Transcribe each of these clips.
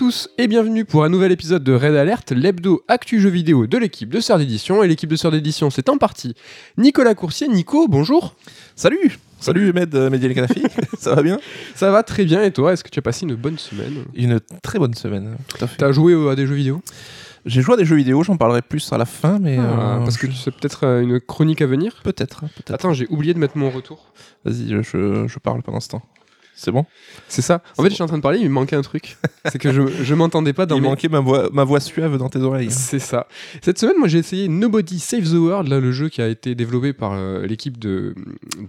Bonjour à tous et bienvenue pour un nouvel épisode de Red Alert, l'hebdo actu jeux vidéo de l'équipe de Sœur d'édition. Et l'équipe de Sœur d'édition, c'est en partie Nicolas Coursier. Nico, bonjour. Salut Salut Med euh, Mehdi El Kanafi, ça va bien? Ça va très bien et toi, est-ce que tu as passé une bonne semaine? Une très bonne semaine, tout à fait. T'as joué euh, à des jeux vidéo? J'ai joué à des jeux vidéo, j'en parlerai plus à la fin, mais... Ah, euh, Parce que c'est peut-être euh, une chronique à venir? Peut-être, peut-être. Attends, j'ai oublié de mettre mon retour. Vas-y, je, je, je parle pendant ce temps. C'est bon C'est ça. En fait, bon. j'étais en train de parler, il me manquait un truc. c'est que je, je m'entendais pas dans Il mes... manquait ma voix, ma voix suave dans tes oreilles. C'est ça. Cette semaine, moi, j'ai essayé Nobody Save the World, là, le jeu qui a été développé par euh, l'équipe de,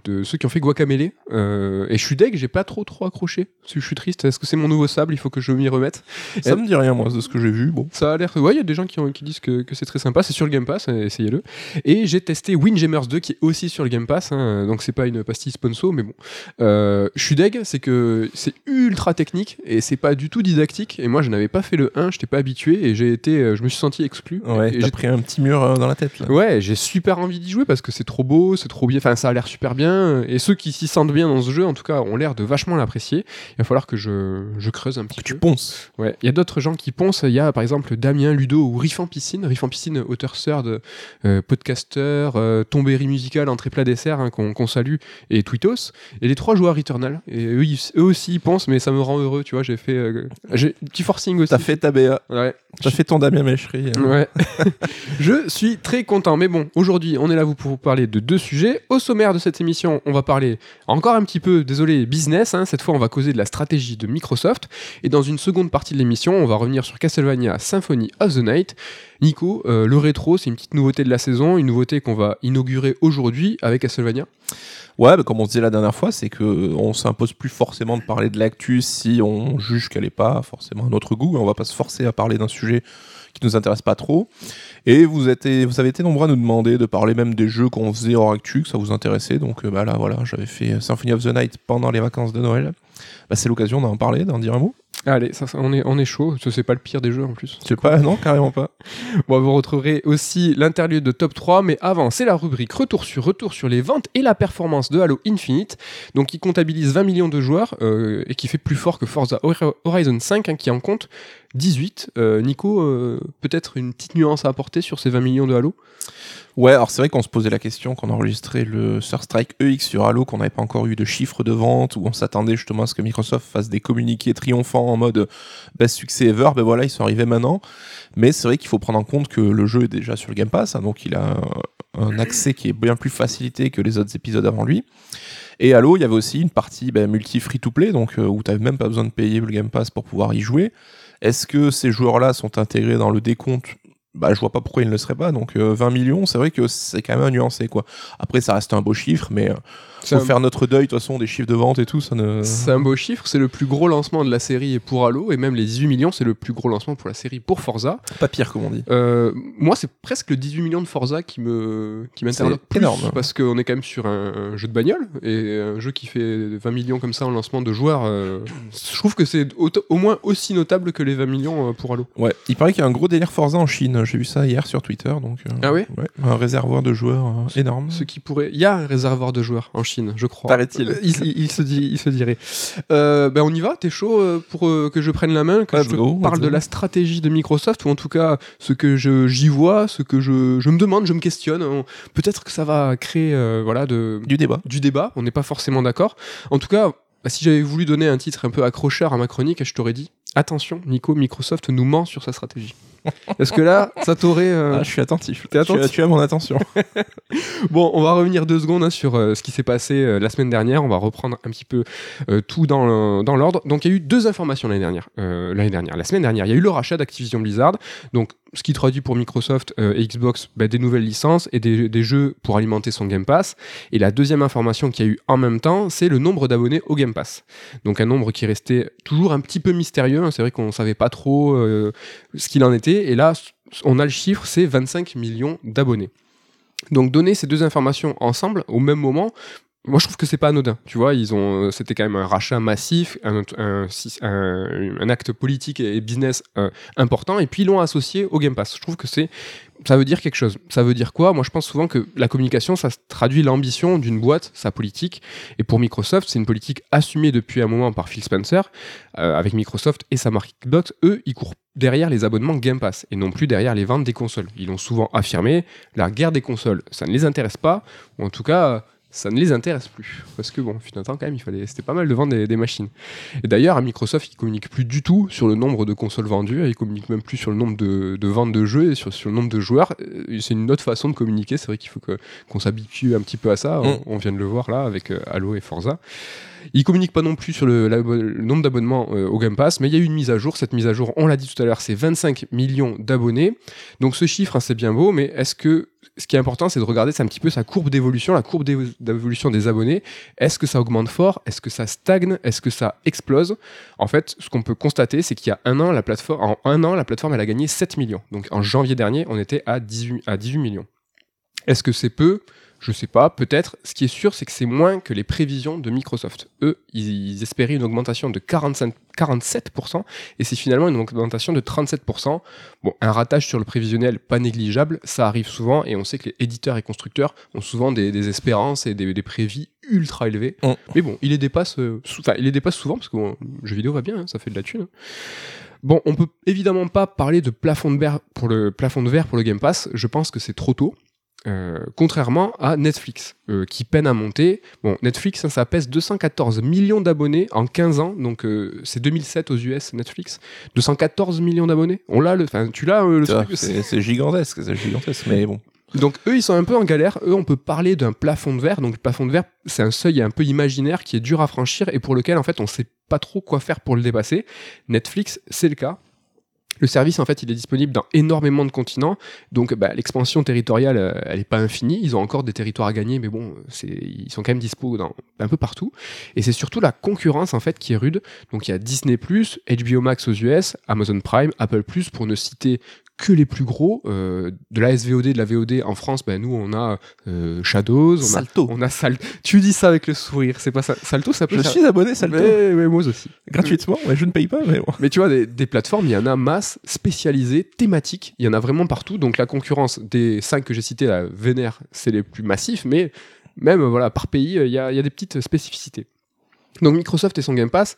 de ceux qui ont fait Guacamele. Euh, et je suis deg, j'ai pas trop trop accroché. Je suis triste. Est-ce que c'est mon nouveau sable? Il faut que je m'y remette. Ça me dit rien, moi, de ce que j'ai vu. Bon, Ça a l'air. Ouais, il y a des gens qui, ont- qui disent que, que c'est très sympa. C'est sur le Game Pass, euh, essayez-le. Et j'ai testé Windjammers 2 qui est aussi sur le Game Pass. hein, donc c'est pas une pastille sponsor, mais bon. Euh, je suis deg, c'est que c'est ultra technique et c'est pas du tout didactique. Et moi, je n'avais pas fait le 1, je n'étais pas habitué et j'ai été, euh, je me suis senti exclu. ouais, j'ai- pris un petit mur euh, dans la tête, là. Ouais, j'ai super envie d'y jouer parce que c'est trop beau, c'est trop bien, enfin ça a l'air super bien, et ceux qui s'y sentent bien dans ce jeu, en tout cas, ont l'air de vachement l'apprécier. Il va falloir que je, je creuse un petit Tu peu. ponces. Ouais, il y a d'autres gens qui poncent, il y a par exemple Damien Ludo ou Riff en piscine, Riff en piscine, auteur sœur de euh, podcasteur, euh, tombéry musical, entrée plat dessert, hein, qu'on qu'on salue, et Twitos, et les trois joueurs Returnal, et eux, ils- eux aussi ils pensent, mais ça me rend heureux, tu vois, j'ai fait, euh, j'ai petit forcing aussi. T'as fait ta BA. Ouais, T'as fait ton Damien Méchery. hein. Ouais. je suis très content. Mais bon, aujourd'hui, on est là pour vous parler de deux sujets. Au sommaire de cette émission, on va parler encore un petit peu, désolé, business. hein. Cette fois, on va causer de la stratégie de Microsoft. Et dans une seconde partie de l'émission, on va revenir sur Castlevania Symphony of the Night. Nico, euh, le rétro, c'est une petite nouveauté de la saison, une nouveauté qu'on va inaugurer aujourd'hui avec Castlevania. Ouais, comme on se disait la dernière fois, c'est que on s'impose plus forcément de parler de l'actu si on juge qu'elle n'est pas forcément à notre goût. On va pas se forcer à parler d'un sujet qui nous intéresse pas trop. Et vous, avez été nombreux à nous demander de parler même des jeux qu'on faisait hors actu, que ça vous intéressait. Donc euh, bah là, voilà, j'avais fait Symphony of the Night pendant les vacances de Noël. Bah, c'est l'occasion d'en parler, d'en dire un mot. Allez, ça, ça, on, est, on est chaud. Ce c'est pas le pire des jeux en plus. Sais pas, non, carrément pas. Bon, vous retrouverez aussi l'interlude de top 3, mais avant, c'est la rubrique retour sur retour sur les ventes et la performance de Halo Infinite, donc qui comptabilise 20 millions de joueurs euh, et qui fait plus fort que Forza Hor- Horizon 5, hein, qui en compte 18. Euh, Nico, euh, peut-être une petite nuance à apporter sur ces 20 millions de Halo? Ouais, alors c'est vrai qu'on se posait la question quand on enregistrait le Surstrike EX sur Halo, qu'on n'avait pas encore eu de chiffres de vente, où on s'attendait justement à ce que Microsoft fasse des communiqués triomphants en mode best succès ever. Ben voilà, ils sont arrivés maintenant. Mais c'est vrai qu'il faut prendre en compte que le jeu est déjà sur le Game Pass, hein, donc il a un, accès qui est bien plus facilité que les autres épisodes avant lui. Et Halo, il y avait aussi une partie ben, multi free-to-play, donc euh, où tu même pas besoin de payer le Game Pass pour pouvoir y jouer. Est-ce que ces joueurs-là sont intégrés dans le décompte? Bah, je vois pas pourquoi ils ne le seraient pas. Donc euh, 20 millions, c'est vrai que c'est quand même nuancé quoi. Après, ça reste un beau chiffre, mais euh, faut un, faire notre deuil de toute façon des chiffres de vente et tout. Ça ne. c'est un beau chiffre, c'est le plus gros lancement de la série pour Halo, et même les 18 millions, c'est le plus gros lancement pour la série pour Forza. Pas pire comme on dit. Euh, moi, c'est presque le 18 millions de Forza qui me qui m'intéresse C'est plus, énorme. parce qu'on est quand même sur un, un jeu de bagnole et un jeu qui fait 20 millions comme ça en lancement de joueurs. euh, je trouve que c'est au, au moins aussi notable que les 20 millions euh, pour Halo. Ouais, il paraît qu'il y a un gros délire Forza en Chine. J'ai vu ça hier sur Twitter. Donc, euh, Ah ouais ouais, un réservoir de joueurs énorme. Ce qui pourrait, il y a un réservoir de joueurs en Chine, je crois. Paraît-il. Euh, Il, il- il se dit, il se dirait. Euh, ben on y va? T'es chaud euh, pour que je prenne la main, que Let's je go, parle de go. la stratégie de Microsoft ou en tout cas ce que j'y vois, ce que je, je me demande, je me questionne. On- Peut-être que ça va créer euh, voilà de Du débat. du débat, on n'est pas forcément d'accord. En tout cas, bah, si j'avais voulu donner un titre un peu accrocheur à ma chronique, je t'aurais dit attention, Nico, Microsoft nous ment sur sa stratégie. Est-ce que là, ça t'aurait. euh, Ah, je suis attentif. T'es Tu as- attentif Tu as mon attention. Bon, on va revenir deux secondes hein, sur euh, ce qui s'est passé euh, la semaine dernière. On va reprendre un petit peu tout dans l'ordre. Donc, il y a eu deux informations l'année dernière. L'année dernière, la semaine dernière, il y a eu le rachat d'Activision Blizzard. Donc, ce qui traduit pour Microsoft euh, et Xbox bah, des nouvelles licences et des, des jeux pour alimenter son Game Pass. Et la deuxième information qu'il y a eu en même temps, c'est le nombre d'abonnés au Game Pass. Donc, un nombre qui restait toujours un petit peu mystérieux. hein. C'est vrai qu'on ne savait pas trop euh, ce qu'il en était. Et là, on a le chiffre, c'est 25 millions d'abonnés. Donc donner ces deux informations ensemble au même moment, moi je trouve que c'est pas anodin. Tu vois, ils ont, euh, c'était quand même un rachat massif, un, acte politique et business euh, important, et puis ils l'ont associé au Game Pass. Je trouve que c'est, ça veut dire quelque chose. Ça veut dire quoi? Moi je pense souvent que la communication, ça traduit l'ambition d'une boîte, sa politique. Et pour Microsoft, c'est une politique assumée depuis un moment par Phil Spencer, euh, avec Microsoft et sa marque Xbox. Eux, ils courent derrière les abonnements Game Pass et non plus derrière les ventes des consoles. Ils l'ont souvent affirmé, la guerre des consoles, ça ne les intéresse pas, ou en tout cas ça ne les intéresse plus. Parce que bon, finalement, quand même, il fallait, c'était pas mal de vendre des, machines. Et d'ailleurs, à Microsoft, ils communiquent plus du tout sur le nombre de consoles vendues, ils communiquent même plus sur le nombre de, ventes de jeux et sur, sur, le nombre de joueurs. Euh, c'est une autre façon de communiquer. C'est vrai qu'il faut que, qu'on s'habitue un petit peu à ça. On, mm. vient de le voir là avec euh, Halo et Forza. Ils communiquent pas non plus sur le, nombre d'abonnements euh, au Game Pass, mais il y a eu une mise à jour. Cette mise à jour, on l'a dit tout à l'heure, c'est 25 millions d'abonnés. Donc ce chiffre, hein, c'est bien beau, mais est-ce que ce qui est important, c'est de regarder un petit peu sa courbe d'évolution, la courbe d'évolution des abonnés. Est-ce que ça augmente fort? Est-ce que ça stagne? Est-ce que ça explose? En fait, ce qu'on peut constater, c'est qu'il y a un an, la plateforme, en un an, la plateforme, a gagné 7 millions. Donc en janvier dernier, on était à 18, à 18 millions. Est-ce que c'est peu? Je sais pas, peut-être. Ce qui est sûr, c'est que c'est moins que les prévisions de Microsoft. Eux, ils, espéraient une augmentation de 45, 47%, et c'est finalement une augmentation de 37%. Bon, un ratage sur le prévisionnel pas négligeable, ça arrive souvent, et on sait que les éditeurs et constructeurs ont souvent des, espérances et des, prévis ultra élevés. Mm. Mais bon, il les dépasse, euh, il les dépasse souvent, parce que le jeu vidéo va bien, hein, ça fait de la thune. Bon, on peut évidemment pas parler de plafond de verre pour le plafond de verre pour le Game Pass. Je pense que c'est trop tôt. Euh, contrairement à Netflix, euh, qui peine à monter. Bon, Netflix, hein, ça pèse 214 millions d'abonnés en 15 ans, donc euh, c'est 2007 aux US, Netflix. 214 millions d'abonnés. On l'a, tu l'as le truc C'est gigantesque, c'est gigantesque, mais bon. Donc eux, ils sont un peu en galère. Eux, on peut parler d'un plafond de verre. Donc le plafond de verre, c'est un seuil un peu imaginaire qui est dur à franchir et pour lequel, en fait, on sait pas trop quoi faire pour le dépasser. Netflix, c'est le cas. Le service, en fait, est disponible dans énormément de continents, donc bah, l'expansion territoriale, euh, elle n'est pas infinie. Ils ont encore des territoires à gagner, mais bon, ils sont quand même dispo un peu partout. Et c'est surtout la concurrence, en fait, qui est rude. Donc il y a Disney+, HBO Max aux US, Amazon Prime, Apple+, pour ne citer que les plus gros euh, de la SVOD, de la VOD en France. Ben nous, on a euh, Shadows, on Salto. A, on a Sal Tu dis ça avec le sourire, c'est pas ça. Salto, ça peut. Je suis abonné Salto. Mais, moi aussi. Gratuitement, mais je ne paye pas. Mais, mais tu vois, des, des, plateformes, il y en a masse spécialisées, thématiques. Il y en a vraiment partout. Donc la concurrence des cinq que j'ai cités, la Vénère, c'est les plus massifs, mais même voilà par pays, il y a, y a des petites spécificités. Donc Microsoft et son Game Pass,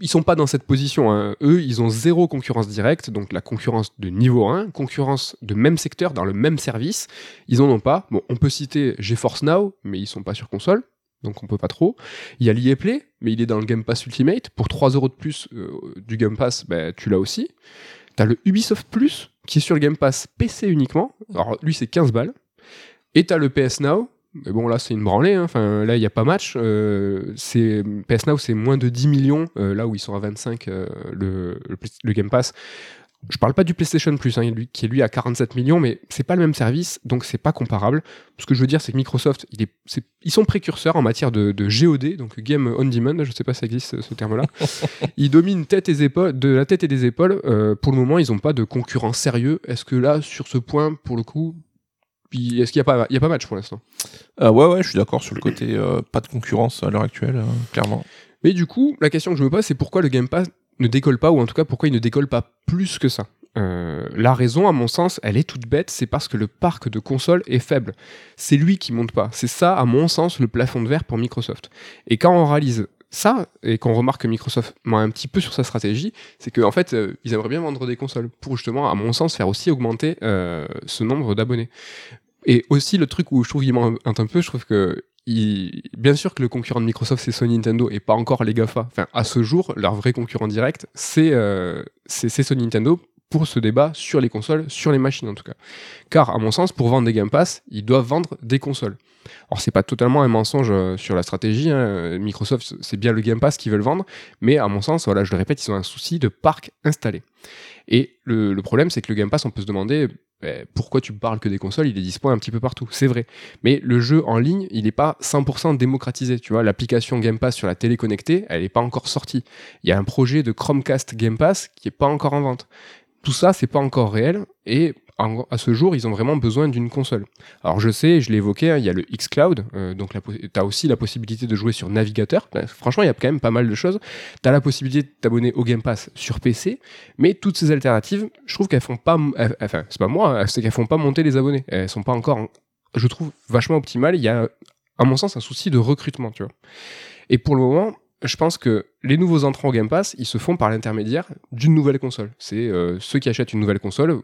ils sont pas dans cette position. Hein. Eux, ils ont zéro concurrence directe, donc la concurrence de niveau 1, concurrence de même secteur dans le même service, ils en ont pas. Bon, on peut citer GeForce Now, mais ils sont pas sur console, donc on peut pas trop. Il y a l'EA Play, mais il est dans le Game Pass Ultimate. Pour 3 euros de plus euh, du Game Pass, ben, tu l'as aussi. Tu as le Ubisoft Plus, qui est sur le Game Pass PC uniquement. Alors lui, c'est 15 balles. Et tu as le PS Now, mais bon, là, c'est une branlée. Hein. Enfin, là, il n'y a pas match. Euh, c'est PS Now, c'est moins de 10 millions. Euh, là où ils sont à 25, euh, le, le, Game Pass. Je parle pas du PlayStation Plus, hein, qui est lui à 47 millions, mais c'est pas le même service, donc c'est pas comparable. Ce que je veux dire, c'est que Microsoft, il est, ils sont précurseurs en matière de, de, GOD, donc Game On Demand, je sais pas si ça existe ce terme-là. ils dominent tête et épaules, de la tête et des épaules. pour le moment, ils n'ont pas de concurrent sérieux. Est-ce que là, sur ce point, pour le coup, est-ce qu'il n'y a, pas, il y a pas match pour l'instant? Euh, Ouais, ouais, je suis d'accord sur le côté euh, pas de concurrence à l'heure actuelle, euh, clairement. Mais du coup, la question que je me pose, c'est pourquoi le Game Pass ne décolle pas, ou en tout cas pourquoi il ne décolle pas plus que ça? La raison, à mon sens, elle est toute bête, c'est parce que le parc de consoles est faible. C'est lui qui monte pas. C'est ça, à mon sens, le plafond de verre pour Microsoft. Et quand on réalise ça, et qu'on remarque que Microsoft ment un petit peu sur sa stratégie, c'est qu'en en fait, euh, ils aimeraient bien vendre des consoles pour justement, à mon sens, faire aussi augmenter euh, ce nombre d'abonnés. Et aussi, le truc où je trouve qu'il ment un, peu, je trouve que bien sûr que le concurrent de Microsoft c'est Sony Nintendo et pas encore les GAFA. Enfin, à ce jour, leur vrai concurrent direct, c'est euh, Sony Nintendo pour ce débat sur les consoles, sur les machines en tout cas. Car, à mon sens, pour vendre des Game Pass, ils doivent vendre des consoles. Alors, c'est pas totalement un mensonge euh, sur la stratégie. Hein. Microsoft, c'est bien le Game Pass qu'ils veulent vendre, mais à mon sens, voilà, je le répète, ils ont un souci de parc installé. Et le, problème, c'est que le Game Pass, on peut se demander ben, pourquoi tu parles que des consoles, il est disponible un petit peu partout. C'est vrai. Mais le jeu en ligne, il n'est pas 100% démocratisé. Tu vois, l'application Game Pass sur la télé connectée, elle n'est pas encore sortie. Il y a un projet de Chromecast Game Pass qui n'est pas encore en vente tout ça, c'est pas encore réel. Et à ce jour, ils ont vraiment besoin d'une console. Alors je sais, je l'ai évoqué, hein, il y a le xCloud, euh, donc tu as aussi la possibilité de jouer sur navigateur. Ben, franchement, il y a quand même pas mal de choses. Tu as la possibilité de t'abonner au Game Pass sur PC, mais toutes ces alternatives, je trouve qu'elles font pas, enfin c'est pas moi, hein, c'est qu'elles font pas monter les abonnés. Elles sont pas encore, je trouve, vachement optimales. Il y a, à mon sens, un souci de recrutement, tu vois. Et pour le moment, je pense que les nouveaux entrants au Game Pass, ils se font par l'intermédiaire d'une nouvelle console. C'est euh, ceux qui achètent une nouvelle console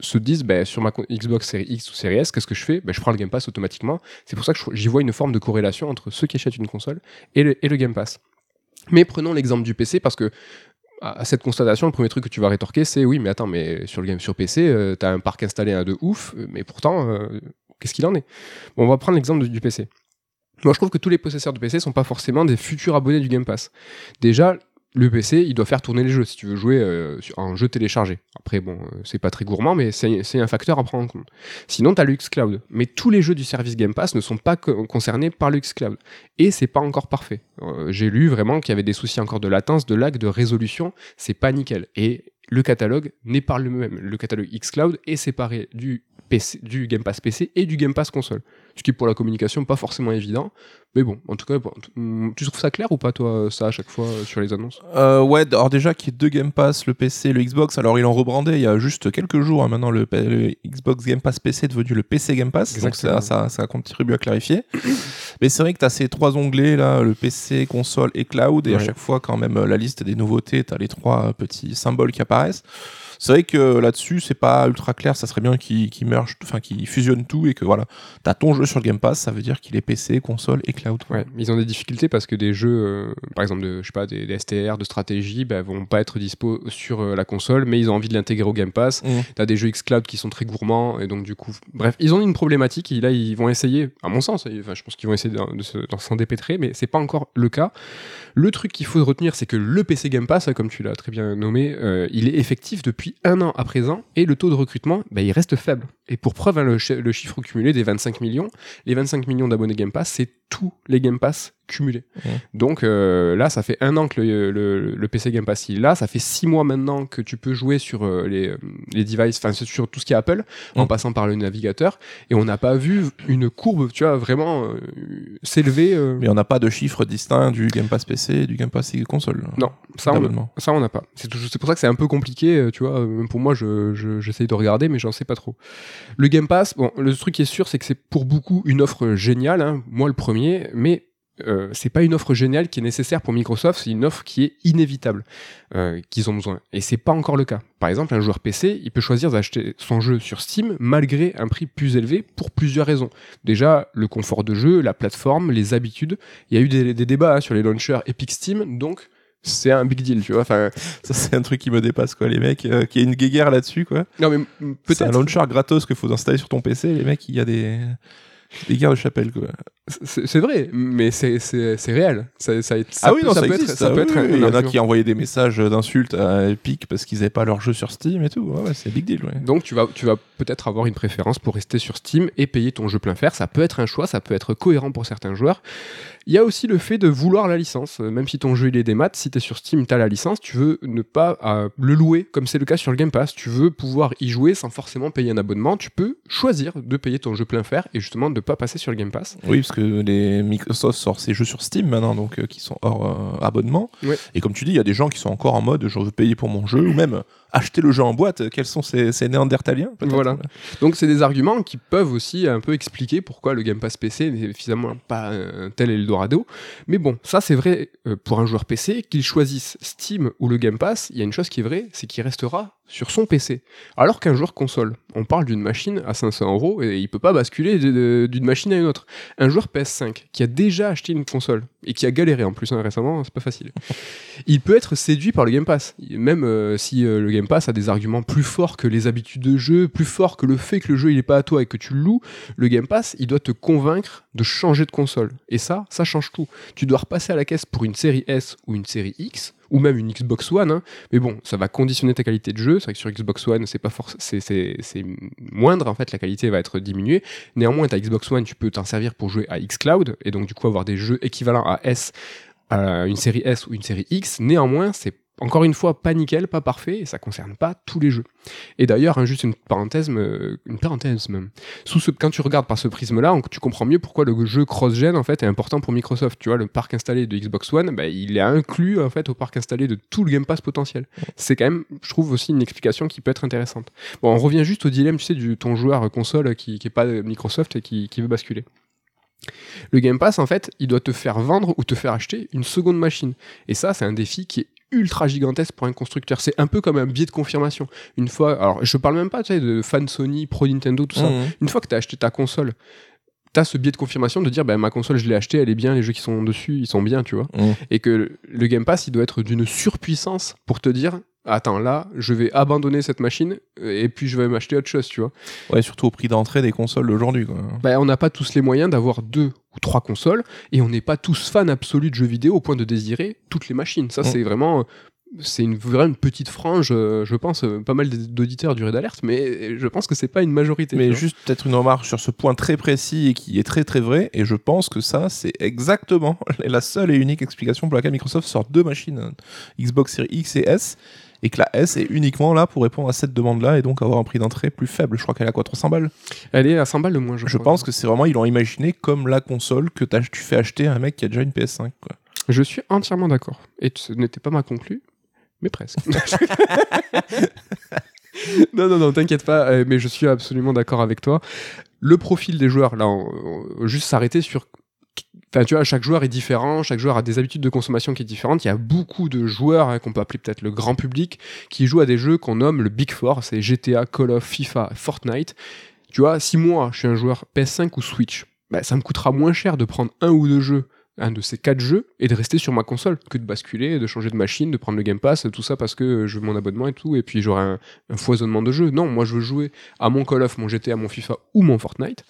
se disent bah, sur ma Xbox Series X ou Series S, qu'est-ce que je fais? Bah, Je prends le Game Pass automatiquement. C'est pour ça que j'y vois une forme de corrélation entre ceux qui achètent une console et le, Game Pass. Mais prenons l'exemple du PC parce que à cette constatation, le premier truc que tu vas rétorquer, c'est oui, mais attends, mais sur le game sur PC, euh, t'as un parc installé à de ouf, mais pourtant, euh, qu'est-ce qu'il en est On va prendre l'exemple du PC. Moi, je trouve que tous les possesseurs de PC sont pas forcément des futurs abonnés du Game Pass. Déjà, le PC, il doit faire tourner les jeux si tu veux jouer euh, sur un jeu téléchargé. Après, bon, euh, c'est pas très gourmand, mais c'est un facteur à prendre en compte. Sinon, tu as le xCloud. Mais tous les jeux du service Game Pass ne sont pas concernés par le xCloud. Et c'est pas encore parfait. Euh, j'ai lu vraiment qu'il y avait des soucis encore de latence, de lag, de résolution. C'est pas nickel. Et le catalogue n'est pas le même. Le catalogue xCloud est séparé du Game Pass PC et du Game Pass console. Ce qui, pour la communication, pas forcément évident. Mais bon, en tout cas, tu trouves ça clair ou pas, toi, ça, à chaque fois, euh, sur les annonces? Euh, Ouais, alors déjà, qu'il y ait deux Game Pass, le PC le Xbox, alors ils l'ont rebrandé il y a juste quelques jours. Hein, maintenant, le, Xbox Game Pass PC est devenu le PC Game Pass. Donc ça, ça, ça contribue à clarifier. Mais c'est vrai que tu as ces trois onglets, là, le PC, console et cloud. Et à chaque fois, quand même, la liste des nouveautés, tu as les trois petits symboles qui apparaissent. C'est vrai que là-dessus, c'est pas ultra clair. Ça serait bien qu'ils merge, enfin qu'ils fusionnent tout et que voilà, t'as ton jeu sur le Game Pass, ça veut dire qu'il est PC, console et cloud. Ouais, ils ont des difficultés parce que des jeux, euh, par exemple, de, je sais pas, des, STR, de stratégie, bah, vont pas être dispo sur euh, la console, mais ils ont envie de l'intégrer au Game Pass. Mmh. T'as des jeux xCloud qui sont très gourmands et donc du coup, bref, ils ont une problématique et là ils vont essayer, à mon sens, enfin, je pense qu'ils vont essayer de, s'en dépêtrer, mais c'est pas encore le cas. Le truc qu'il faut retenir, c'est que le PC Game Pass, comme tu l'as très bien nommé, euh, il est effectif depuis un an à présent et le taux de recrutement, bah, il reste faible. Et pour preuve, hein, le, le, chiffre cumulé des 25 millions, les 25 millions d'abonnés Game Pass, c'est tous les Game Pass cumulés. Donc euh, là, ça fait un an que le, PC Game Pass il est là, ça fait six mois maintenant que tu peux jouer sur euh, les, les devices, enfin sur tout ce qui est Apple, en passant par le navigateur, et on n'a pas vu une courbe, tu vois, vraiment euh, s'élever. Mais on n'a pas de chiffre distinct du Game Pass PC et du Game Pass console. Non, ça on, ça on n'a pas. C'est pour ça que c'est un peu compliqué, tu vois. Même pour moi, j'essaye je, de regarder, mais j'en sais pas trop. Le Game Pass, bon, le truc qui est sûr, c'est que c'est pour beaucoup une offre géniale. Hein. Moi, le premier mais euh, c'est pas une offre géniale qui est nécessaire pour Microsoft, c'est une offre qui est inévitable euh, qu'ils ont besoin. Et c'est pas encore le cas. Par exemple, un joueur PC, il peut choisir d'acheter son jeu sur Steam malgré un prix plus élevé pour plusieurs raisons. Déjà, le confort de jeu, la plateforme, les habitudes. Il y a eu des, débats hein, sur les launchers Epic Steam, donc c'est un big deal, tu vois. Enfin, ça c'est un truc qui me dépasse quoi, les mecs, euh, qui a une guéguerre là-dessus quoi. Non mais peut-être. un launcher gratos qu'il faut installer sur ton PC, les mecs, il y a des des guerres de chapelle, quoi. C'est vrai, mais c'est réel. Ça, ça, ah oui, non, ça, peut Être, ça peut être Il y en a qui envoyaient des messages d'insultes à Epic parce qu'ils n'avaient pas leur jeu sur Steam et tout. Ouais, c'est big deal. Donc tu vas, tu vas peut-être avoir une préférence pour rester sur Steam et payer ton jeu plein fer. Ça peut être un choix, ça peut être cohérent pour certains joueurs. Il y a aussi le fait de vouloir la licence. Même si ton jeu il est des maths, si tu es sur Steam, tu as la licence, tu veux ne pas euh, le louer comme c'est le cas sur le Game Pass. Tu veux pouvoir y jouer sans forcément payer un abonnement. Tu peux choisir de payer ton jeu plein fer et justement de ne pas passer sur le Game Pass. Oui, parce que les Microsoft sort ses jeux sur Steam maintenant, donc euh, qui sont hors euh, abonnement. Et comme tu dis, il y a des gens qui sont encore en mode je veux payer pour mon jeu ou même acheter le jeu en boîte. Quels sont ces, ces néandertaliens Voilà. Donc c'est des arguments qui peuvent aussi un peu expliquer pourquoi le Game Pass PC n'est finalement pas un tel Eldorado. Mais bon, ça c'est vrai euh, pour un joueur PC, qu'il choisisse Steam ou le Game Pass, il y a une chose qui est vraie, c'est qu'il restera sur son PC. Alors qu'un joueur console, on parle d'une machine à 500 euros et il peut pas basculer d'une machine à une autre. Un joueur PS5 qui a déjà acheté une console et qui a galéré en plus hein, récemment, c'est pas facile. Il peut être séduit par le Game Pass, même euh, si euh, le Game Pass a des arguments plus forts que les habitudes de jeu, plus forts que le fait que le jeu il est pas à toi et que tu le loues. Le Game Pass, il doit te convaincre de changer de console. Et ça, ça change tout. Tu dois repasser à la caisse pour une série S ou une série X ou même une Xbox One. Hein. Mais bon, ça va conditionner ta qualité de jeu. C'est vrai que sur Xbox One, c'est pas c'est moindre en fait, la qualité va être diminuée. Néanmoins, ta Xbox One, tu peux t'en servir pour jouer à xCloud et donc du coup avoir des jeux équivalents à S, à une série S ou une série X. Néanmoins, c'est encore une fois, pas nickel, pas parfait, et ça concerne pas tous les jeux. Et d'ailleurs, hein, juste une parenthèse, euh, une parenthèse même. Sous ce, quand tu regardes par ce prisme-là, tu comprends mieux pourquoi le jeu cross-gen en fait est important pour Microsoft. Tu vois, le parc installé de Xbox One, bah, il est inclus en fait au parc installé de tout le Game Pass potentiel. C'est quand même, je trouve aussi une explication qui peut être intéressante. Bon, on revient juste au dilemme, tu sais, du ton joueur console qui, qui est pas Microsoft et qui veut basculer. Le Game Pass, en fait, il doit te faire vendre ou te faire acheter une seconde machine. Et ça, c'est un défi qui est ultra gigantesque pour un constructeur. C'est un peu comme un biais de confirmation. Une fois, alors je parle même pas tu sais, de fan Sony, pro Nintendo, tout ça. Mhm. Une fois que tu as acheté ta console, tu as ce biais de confirmation de dire bah, ma console, je l'ai achetée, elle est bien, les jeux qui sont dessus, ils sont bien, tu vois. Mhm. Et que le Game Pass, il doit être d'une surpuissance pour te dire attends, là, je vais abandonner cette machine euh, et puis je vais m'acheter autre chose, tu vois. Ouais, surtout au prix d'entrée des consoles d'aujourd'hui. Bah, on n'a pas tous les moyens d'avoir deux ou trois consoles et on n'est pas tous fans absolus de jeux vidéo au point de désirer toutes les machines. Ça, Mm. c'est vraiment. C'est une petite frange, euh, je pense, euh, pas mal d'auditeurs du Red Alert, mais je pense que c'est pas une majorité. Mais juste peut-être une remarque sur ce point très précis et qui est très très vrai, et je pense que ça, c'est exactement la seule et unique explication pour laquelle Microsoft sort deux machines, Xbox Series X et S, et que la S est uniquement là pour répondre à cette demande-là et donc avoir un prix d'entrée plus faible. Je crois qu'elle est à quoi 300 balles? Elle est à 100 balles de moins, je, Je crois. pense que c'est vraiment, ils l'ont imaginé comme la console que tu fais acheter à un mec qui a déjà une PS5. Quoi. Je suis entièrement d'accord. Et ce n'était pas ma conclue, mais presque. non, non, non, t'inquiète pas, euh, mais je suis absolument d'accord avec toi. Le profil des joueurs, là, on, on- juste s'arrêter sur. Enfin, tu vois, chaque joueur est différent, chaque joueur a des habitudes de consommation qui sont différentes. Il y a beaucoup de joueurs hein, qu'on peut appeler peut-être le grand public qui jouent à des jeux qu'on nomme le Big Four, c'est GTA, Call of, FIFA, Fortnite. Tu vois, si moi je suis un joueur PS5 ou Switch, bah, ça me coûtera moins cher de prendre un ou deux jeux un de ces quatre jeux et de rester sur ma console que de basculer, de changer de machine, de prendre le Game Pass, tout ça parce que je veux mon abonnement et tout, et puis j'aurai un, foisonnement de jeux. Non, moi je veux jouer à mon Call of, mon GTA, mon FIFA ou mon Fortnite,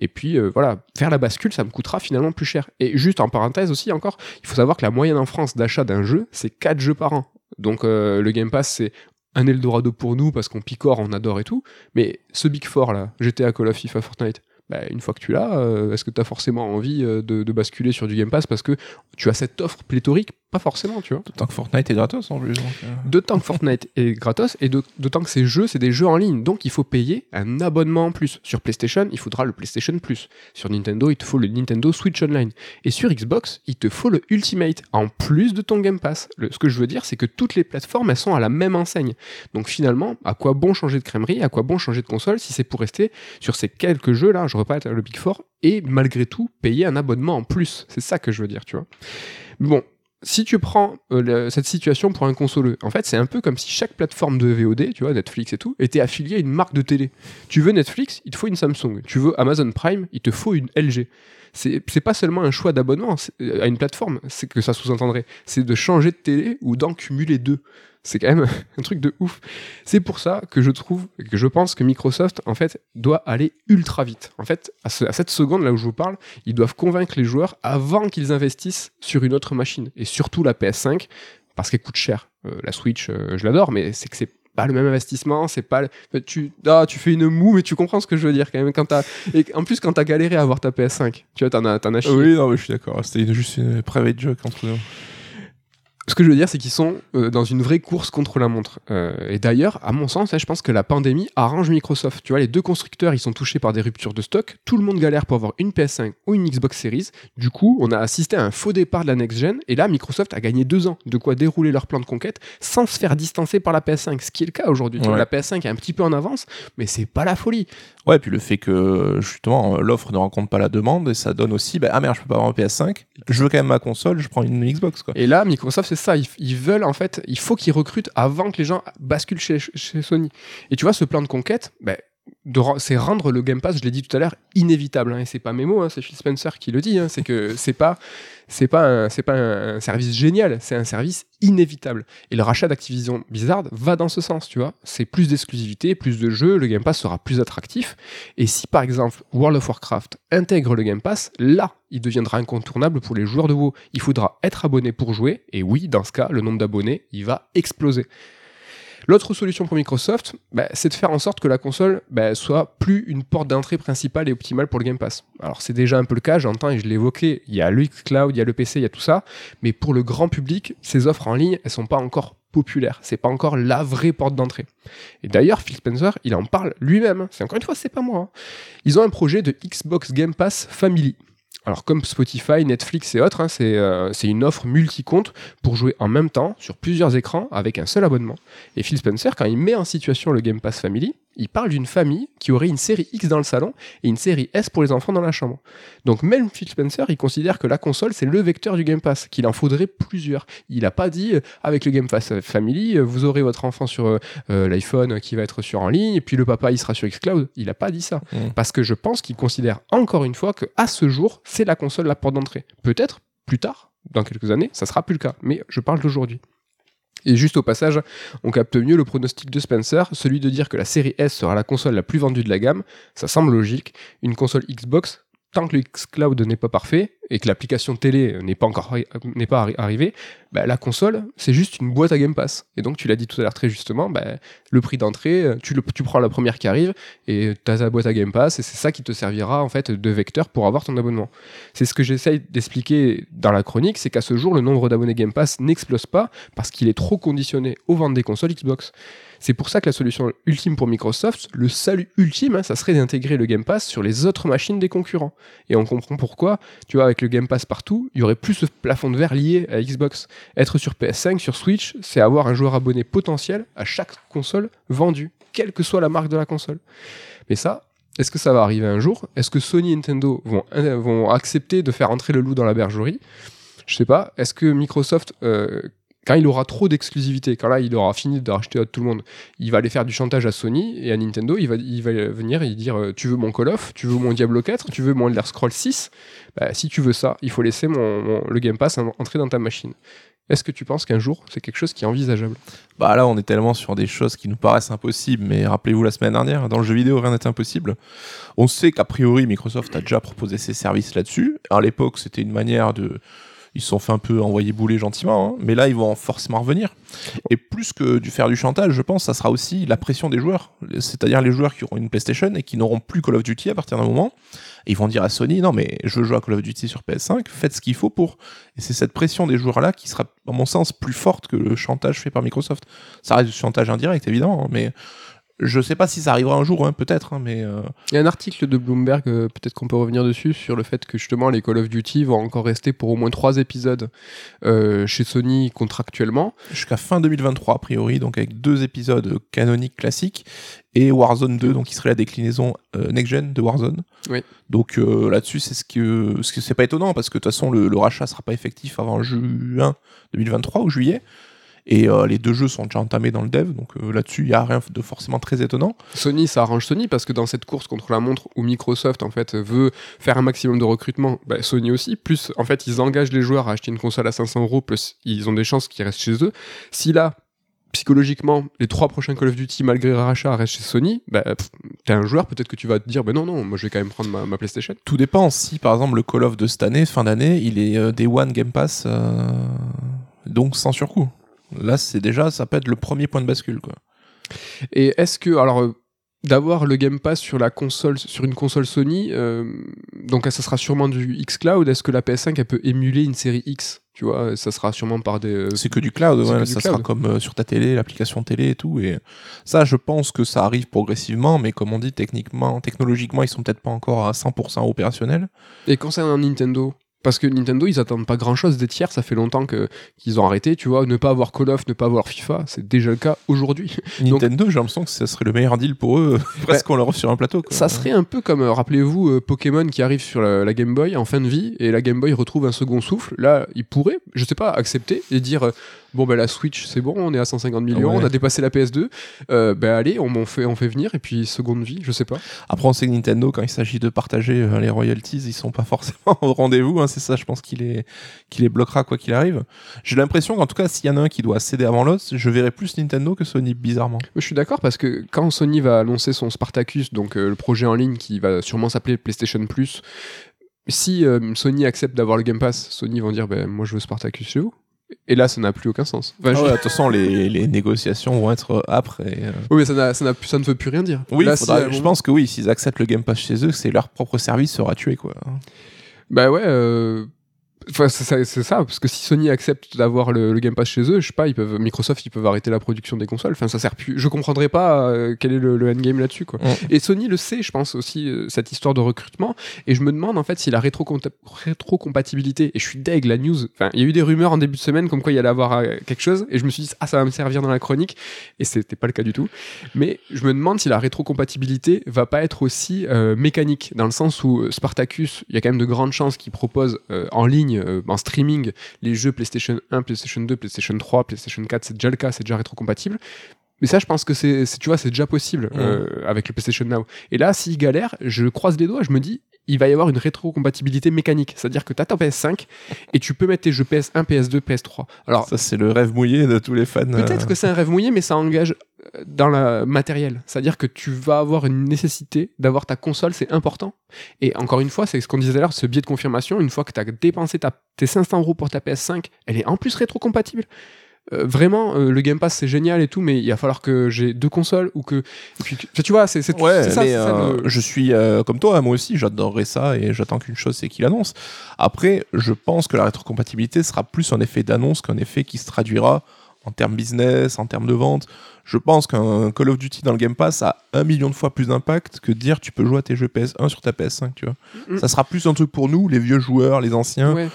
et puis euh, voilà, faire la bascule, ça me coûtera finalement plus cher. Et juste en parenthèse aussi encore, il faut savoir que la moyenne en France d'achat d'un jeu, c'est 4 jeux par an. Donc euh, le Game Pass, c'est un Eldorado pour nous parce qu'on picore, on adore et tout, mais ce Big Four là, GTA, Call of, FIFA, Fortnite, bah, une fois que tu l'as, euh, est-ce que tu as forcément envie euh, de, de basculer sur du Game Pass parce que tu as cette offre pléthorique? Pas forcément, tu vois. D'autant que Fortnite est gratos en plus. donc, euh. D'autant que Fortnite est gratos et de- d'autant que ces jeux, c'est des jeux en ligne. Donc il faut payer un abonnement en plus. Sur PlayStation, il faudra le PlayStation Plus. Sur Nintendo, il te faut le Nintendo Switch Online. Et sur Xbox, il te faut le Ultimate en plus de ton Game Pass. Le- ce que je veux dire, c'est que toutes les plateformes, elles sont à la même enseigne. Donc finalement, à quoi bon changer de crèmerie? À quoi bon changer de console si c'est pour rester sur ces quelques jeux-là? Je répète le Big Four et malgré tout payer un abonnement en plus. C'est ça que je veux dire, tu vois. Bon, si tu prends euh, cette situation pour un consoleux, en fait, c'est un peu comme si chaque plateforme de VOD, tu vois, Netflix et tout, était affiliée à une marque de télé. Tu veux Netflix, il te faut une Samsung. Tu veux Amazon Prime, il te faut une LG. C'est pas seulement un choix d'abonnement euh, à une plateforme, c'est que ça sous-entendrait. C'est de changer de télé ou d'en cumuler deux. C'est quand même un truc de ouf. C'est pour ça que je trouve, que je pense que Microsoft, en fait, doit aller ultra vite. En fait, à, ce- à cette seconde là où je vous parle, ils doivent convaincre les joueurs avant qu'ils investissent sur une autre machine. Et surtout la PS5, parce qu'elle coûte cher. Euh, la Switch, euh, je l'adore, mais c'est que c'est pas le même investissement, c'est pas le- tu ah, tu fais une moue mais tu comprends ce que je veux dire quand même quand t'as et en plus quand t'as galéré à avoir ta PS5, tu vois t'en as t'en as chié. Oui, non, mais je suis d'accord. C'était juste une private joke entre nous. Ce que je veux dire, c'est qu'ils sont euh, dans une vraie course contre la montre. Euh, et d'ailleurs, à mon sens, je pense que la pandémie arrange Microsoft. Tu vois, les deux constructeurs, ils sont touchés par des ruptures de stock. Tout le monde galère pour avoir une PS5 ou une Xbox Series. Du coup, on a assisté à un faux départ de la next-gen. Et là, Microsoft a gagné deux ans de quoi dérouler leur plan de conquête sans se faire distancer par la PS5. Ce qui est le cas aujourd'hui. Ouais. La PS5 est un petit peu en avance, mais c'est pas la folie. Ouais, puis le fait que justement l'offre ne rencontre pas la demande et ça donne aussi, bah, ah merde, je peux pas avoir un PS5, je veux quand même ma console, je prends une Xbox quoi. Et là, Microsoft, c'est ça. Ils, veulent, en fait, il faut qu'ils recrutent avant que les gens basculent chez, chez Sony. Et tu vois, ce plan de conquête, ben, re- c'est rendre le Game Pass, je l'ai dit tout à l'heure, inévitable. hein. et c'est pas mes mots, hein, c'est Phil Spencer qui le dit. hein. c'est que c'est pas, c'est pas, un, c'est pas un, service génial, c'est un service inévitable. Et le rachat d'Activision Blizzard va dans ce sens, tu vois. C'est plus d'exclusivité, plus de jeux, le Game Pass sera plus attractif. Et si par exemple World of Warcraft intègre le Game Pass, là, il deviendra incontournable pour les joueurs de WoW. Il faudra être abonné pour jouer, et oui, dans ce cas, le nombre d'abonnés, il va exploser. L'autre solution pour Microsoft, bah, c'est de faire en sorte que la console bah, soit plus une porte d'entrée principale et optimale pour le Game Pass. Alors c'est déjà un peu le cas, j'entends et je l'ai il y a le xCloud, il y a le PC, il y a tout ça, mais pour le grand public, ces offres en ligne, elles sont pas encore populaire. C'est pas encore la vraie porte d'entrée. Et d'ailleurs, Phil Spencer, il en parle lui-même. C'est encore une fois, c'est pas moi. hein. Ils ont un projet de Xbox Game Pass Family. Alors comme Spotify, Netflix et autres, hein, c'est euh, c'est une offre multi-compte pour jouer en même temps sur plusieurs écrans avec un seul abonnement. Et Phil Spencer, quand il met en situation le Game Pass Family, il parle d'une famille qui aurait une série X dans le salon et une série S pour les enfants dans la chambre. Donc même Phil Spencer, il considère que la console, c'est le vecteur du Game Pass, qu'il en faudrait plusieurs. Il n'a pas dit, euh, avec le Game Pass Family, euh, vous aurez votre enfant sur euh, euh, l'iPhone qui va être sur en ligne, et puis le papa, il sera sur xCloud. Il n'a pas dit ça. Parce que je pense qu'il considère encore une fois que à ce jour, c'est la console la porte d'entrée. Peut-être plus tard, dans quelques années, ça sera plus le cas. Mais je parle d'aujourd'hui. Et juste au passage, on capte mieux le pronostic de Spencer, celui de dire que la série S sera la console la plus vendue de la gamme. Ça semble logique. Une console Xbox, tant que le xCloud n'est pas parfait et que l'application télé n'est pas encore n'est pas arri- arrivée, bah, la console, c'est juste une boîte à Game Pass. Et donc, tu l'as dit tout à l'heure très justement, bah, le prix d'entrée, tu, tu prends la première qui arrive et tu as ta boîte à Game Pass et c'est ça qui te servira en fait de vecteur pour avoir ton abonnement. C'est ce que j'essaye d'expliquer dans la chronique, c'est qu'à ce jour, le nombre d'abonnés Game Pass n'explose pas parce qu'il est trop conditionné aux ventes des consoles Xbox. C'est pour ça que la solution ultime pour Microsoft, le salut ultime, hein, ça serait d'intégrer le Game Pass sur les autres machines des concurrents. Et on comprend pourquoi, tu vois, avec le Game Pass partout, il y aurait plus ce plafond de verre lié à Xbox. Être sur PS5, sur Switch, c'est avoir un joueur abonné potentiel à chaque console vendue, quelle que soit la marque de la console. Mais ça, est-ce que ça va arriver un jour? Est-ce que Sony Nintendo vont, euh, vont accepter de faire entrer le loup dans la bergerie? Je sais pas. Est-ce que Microsoft, euh, quand il aura trop d'exclusivité, quand là il aura fini de racheter tout le monde, il va aller faire du chantage à Sony et à Nintendo, il va, il va venir et dire euh, Tu veux mon Call of Tu veux mon Diablo 4 Tu veux mon Elder Scroll 6 Bah, Si tu veux ça, il faut laisser mon, le Game Pass en- entrer dans ta machine. Est-ce que tu penses qu'un jour c'est quelque chose qui est envisageable? Bah là, on est tellement sur des choses qui nous paraissent impossibles, mais rappelez-vous la semaine dernière, dans le jeu vidéo, rien n'est impossible. On sait qu'a priori, Microsoft a déjà proposé ses services là-dessus. À l'époque, c'était une manière de. Ils se sont fait un peu envoyer bouler gentiment, hein, mais là, ils vont forcément revenir. Et plus que du faire du chantage, je pense, ça sera aussi la pression des joueurs. C'est-à-dire les joueurs qui auront une PlayStation et qui n'auront plus Call of Duty à partir d'un moment. Ils vont dire à Sony, non mais je jouer à Call of Duty sur PS5, faites ce qu'il faut pour. Et c'est cette pression des joueurs-là qui sera, à mon sens, plus forte que le chantage fait par Microsoft. Ça reste du chantage indirect, évidemment, hein, mais je sais pas si ça arrivera un jour, hein, peut-être, hein, mais euh, Il y a un article de Bloomberg, euh, peut-être qu'on peut revenir dessus, sur le fait que justement les Call of Duty vont encore rester pour au moins trois épisodes euh, chez Sony contractuellement. jusqu'à fin 2023 a priori, donc avec deux épisodes canoniques classiques et Warzone 2, donc qui serait la déclinaison next-gen de Warzone. Oui. Donc là-dessus, c'est ce que ce que c'est pas étonnant parce que de toute façon le, le rachat sera pas effectif avant juin 2023 ou juillet. Et euh, les deux jeux sont déjà entamés dans le dev, donc euh, là-dessus, il n'y a rien de forcément très étonnant. Sony, ça arrange Sony parce que dans cette course contre la montre où Microsoft en fait veut faire un maximum de recrutement, bah, Sony aussi. Plus en fait, ils engagent les joueurs à acheter une console à 500 euros, plus ils ont des chances qu'ils restent chez eux. Si là, psychologiquement, les trois prochains Call of Duty malgré le rachat restent chez Sony, bah, t'es un joueur, peut-être que tu vas te dire, bah non non, moi je vais quand même prendre ma, ma PlayStation. Tout dépend si, par exemple, le Call of de cette année, fin d'année, il est euh, Day One Game Pass, euh, donc sans surcoût. Là, c'est déjà, ça peut être le premier point de bascule, quoi. Et est-ce que, alors, euh, d'avoir le Game Pass sur la console, sur une console Sony, euh, donc ça sera sûrement du xCloud. Est-ce que la PS5 elle peut émuler une série X Tu vois, ça sera sûrement par des. euh, C'est que du cloud, c'est ouais, que du ça cloud. sera comme euh, sur ta télé, l'application télé et tout. Et ça, je pense que ça arrive progressivement, mais comme on dit, techniquement, technologiquement, ils sont peut-être pas encore à 100% opérationnels. Et concernant Nintendo? Parce que Nintendo, ils attendent pas grand chose des tiers, ça fait longtemps que qu'ils ont arrêté, tu vois, ne pas avoir Call of, ne pas avoir FIFA, c'est déjà le cas aujourd'hui. Nintendo, j'ai l'impression que ça serait le meilleur deal pour eux, presque on leur offre sur un plateau. Quoi. Ça serait un peu comme, euh, rappelez-vous, euh, Pokémon qui arrive sur la, la Game Boy en fin de vie et la Game Boy retrouve un second souffle. Là, ils pourraient, je sais pas, accepter et dire euh, bon, ben la Switch, c'est bon, on est à 150 millions, Ouais. on a dépassé la PS2, euh, ben allez, on, on fait, on fait venir et puis seconde vie, je sais pas. Après, on sait que Nintendo, quand il s'agit de partager les royalties, ils sont pas forcément au rendez-vous. hein, c'est ça, je pense qu'il les, qu'il les bloquera quoi qu'il arrive. J'ai l'impression qu'en tout cas, s'il y en a un qui doit céder avant l'autre, je verrais plus Nintendo que Sony, bizarrement. Je suis d'accord parce que quand Sony va annoncer son Spartacus, donc euh, le projet en ligne qui va sûrement s'appeler PlayStation Plus, si euh, Sony accepte d'avoir le Game Pass, Sony vont dire ben moi je veux Spartacus chez vous. Et là, ça n'a plus aucun sens. Enfin, Ah je- ouais, de toute façon, les, les négociations vont être âpres. Et, euh, Oui, mais ça, n'a- ça, n'a plus- ça ne veut plus rien dire. Oui, Là, faudra- si, à un je pense que oui, s'ils acceptent le Game Pass chez eux, c'est leur propre service sera tué, quoi. Bah ouais, euh, Enfin, c'est ça, parce que si Sony accepte d'avoir le, le Game Pass chez eux, je sais pas, ils peuvent, Microsoft, ils peuvent arrêter la production des consoles. Enfin, ça sert plus. Je comprendrais pas euh, quel est le, le endgame là-dessus, quoi. Et Sony le sait, je pense aussi euh, cette histoire de recrutement. Et je me demande en fait si la rétro rétrocompatibilité. Et je suis deg la news. Enfin, il y a eu des rumeurs en début de semaine comme quoi il y allait avoir euh, quelque chose. Et je me suis dit ah ça va me servir dans la chronique. Et c'était pas le cas du tout. Mais je me demande si la rétrocompatibilité va pas être aussi mécanique dans le sens où Spartacus, il y a quand même de grandes chances qu'il propose euh, en ligne, euh, en streaming, les jeux PlayStation 1, PlayStation 2, PlayStation 3, PlayStation 4. C'est déjà le cas, c'est déjà rétrocompatible. Mais ça, je pense que c'est, tu vois, c'est déjà possible euh, avec le PlayStation Now. Et là, s'il galère, je croise les doigts, je me dis, il va y avoir une rétrocompatibilité mécanique. C'est-à-dire que tu as ta PS5 et tu peux mettre tes jeux PS1, PS2, PS3. Alors, Ça, c'est le rêve mouillé de tous les fans. peut-être euh, que c'est un rêve mouillé, mais ça engage euh, dans le matériel. C'est-à-dire que tu vas avoir une nécessité d'avoir ta console, c'est important. Et encore une fois, c'est ce qu'on disait tout à l'heure, ce biais de confirmation, une fois que tu as dépensé ta, tes 500 euros pour ta PS5, elle est en plus rétrocompatible. Euh, vraiment, euh, le Game Pass c'est génial et tout, mais il va falloir que j'ai deux consoles ou que. Et puis, tu- vois, c'est Ouais, ça, mais c'est ça, euh, le- je suis comme toi, moi aussi, j'adorerais ça et j'attends qu'une chose, c'est qu'il annonce. Après, je pense que la rétrocompatibilité sera plus un effet d'annonce qu'un effet qui se traduira en termes business, en termes de vente. Je pense qu'un Call of Duty dans le Game Pass a un million de fois plus d'impact que dire tu peux jouer à tes jeux PS1 sur ta PS5, tu vois. Mm. Ça sera plus un truc pour nous, les vieux joueurs, les anciens, Ouais.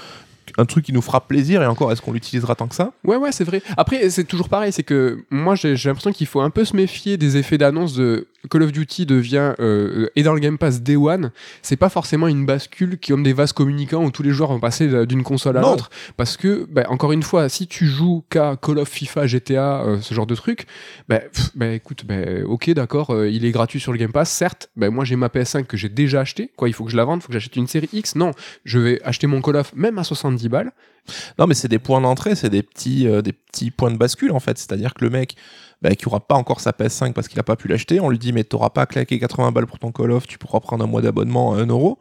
Un truc qui nous fera plaisir et encore, est-ce qu'on l'utilisera tant que ça? Ouais, ouais, c'est vrai. Après, c'est toujours pareil, c'est que moi, j'ai l'impression qu'il faut un peu se méfier des effets d'annonce de Call of Duty devient euh, et dans le Game Pass Day One. C'est pas forcément une bascule qui ont des vases communicants où tous les joueurs vont passer d'une console à l'autre. Parce que, bah, encore une fois, si tu joues qu'à Call of, FIFA, GTA, euh, ce genre de trucs, bah, pff, bah, écoute, bah, ok, d'accord, euh, il est gratuit sur le Game Pass, certes. Bah, moi, j'ai ma PS5 que j'ai déjà acheté. Quoi, il faut que je la vende, il faut que j'achète une série X? Non, je vais acheter mon Call of même à 70 balles. Non, mais c'est des points d'entrée, c'est des petits, euh, des petits points de bascule en fait. C'est-à-dire que le mec bah, qui aura pas encore sa PS5 parce qu'il a pas pu l'acheter, on lui dit mais t'auras pas claqué 80 balles pour ton Call of, tu pourras prendre un mois d'abonnement à 1 euro.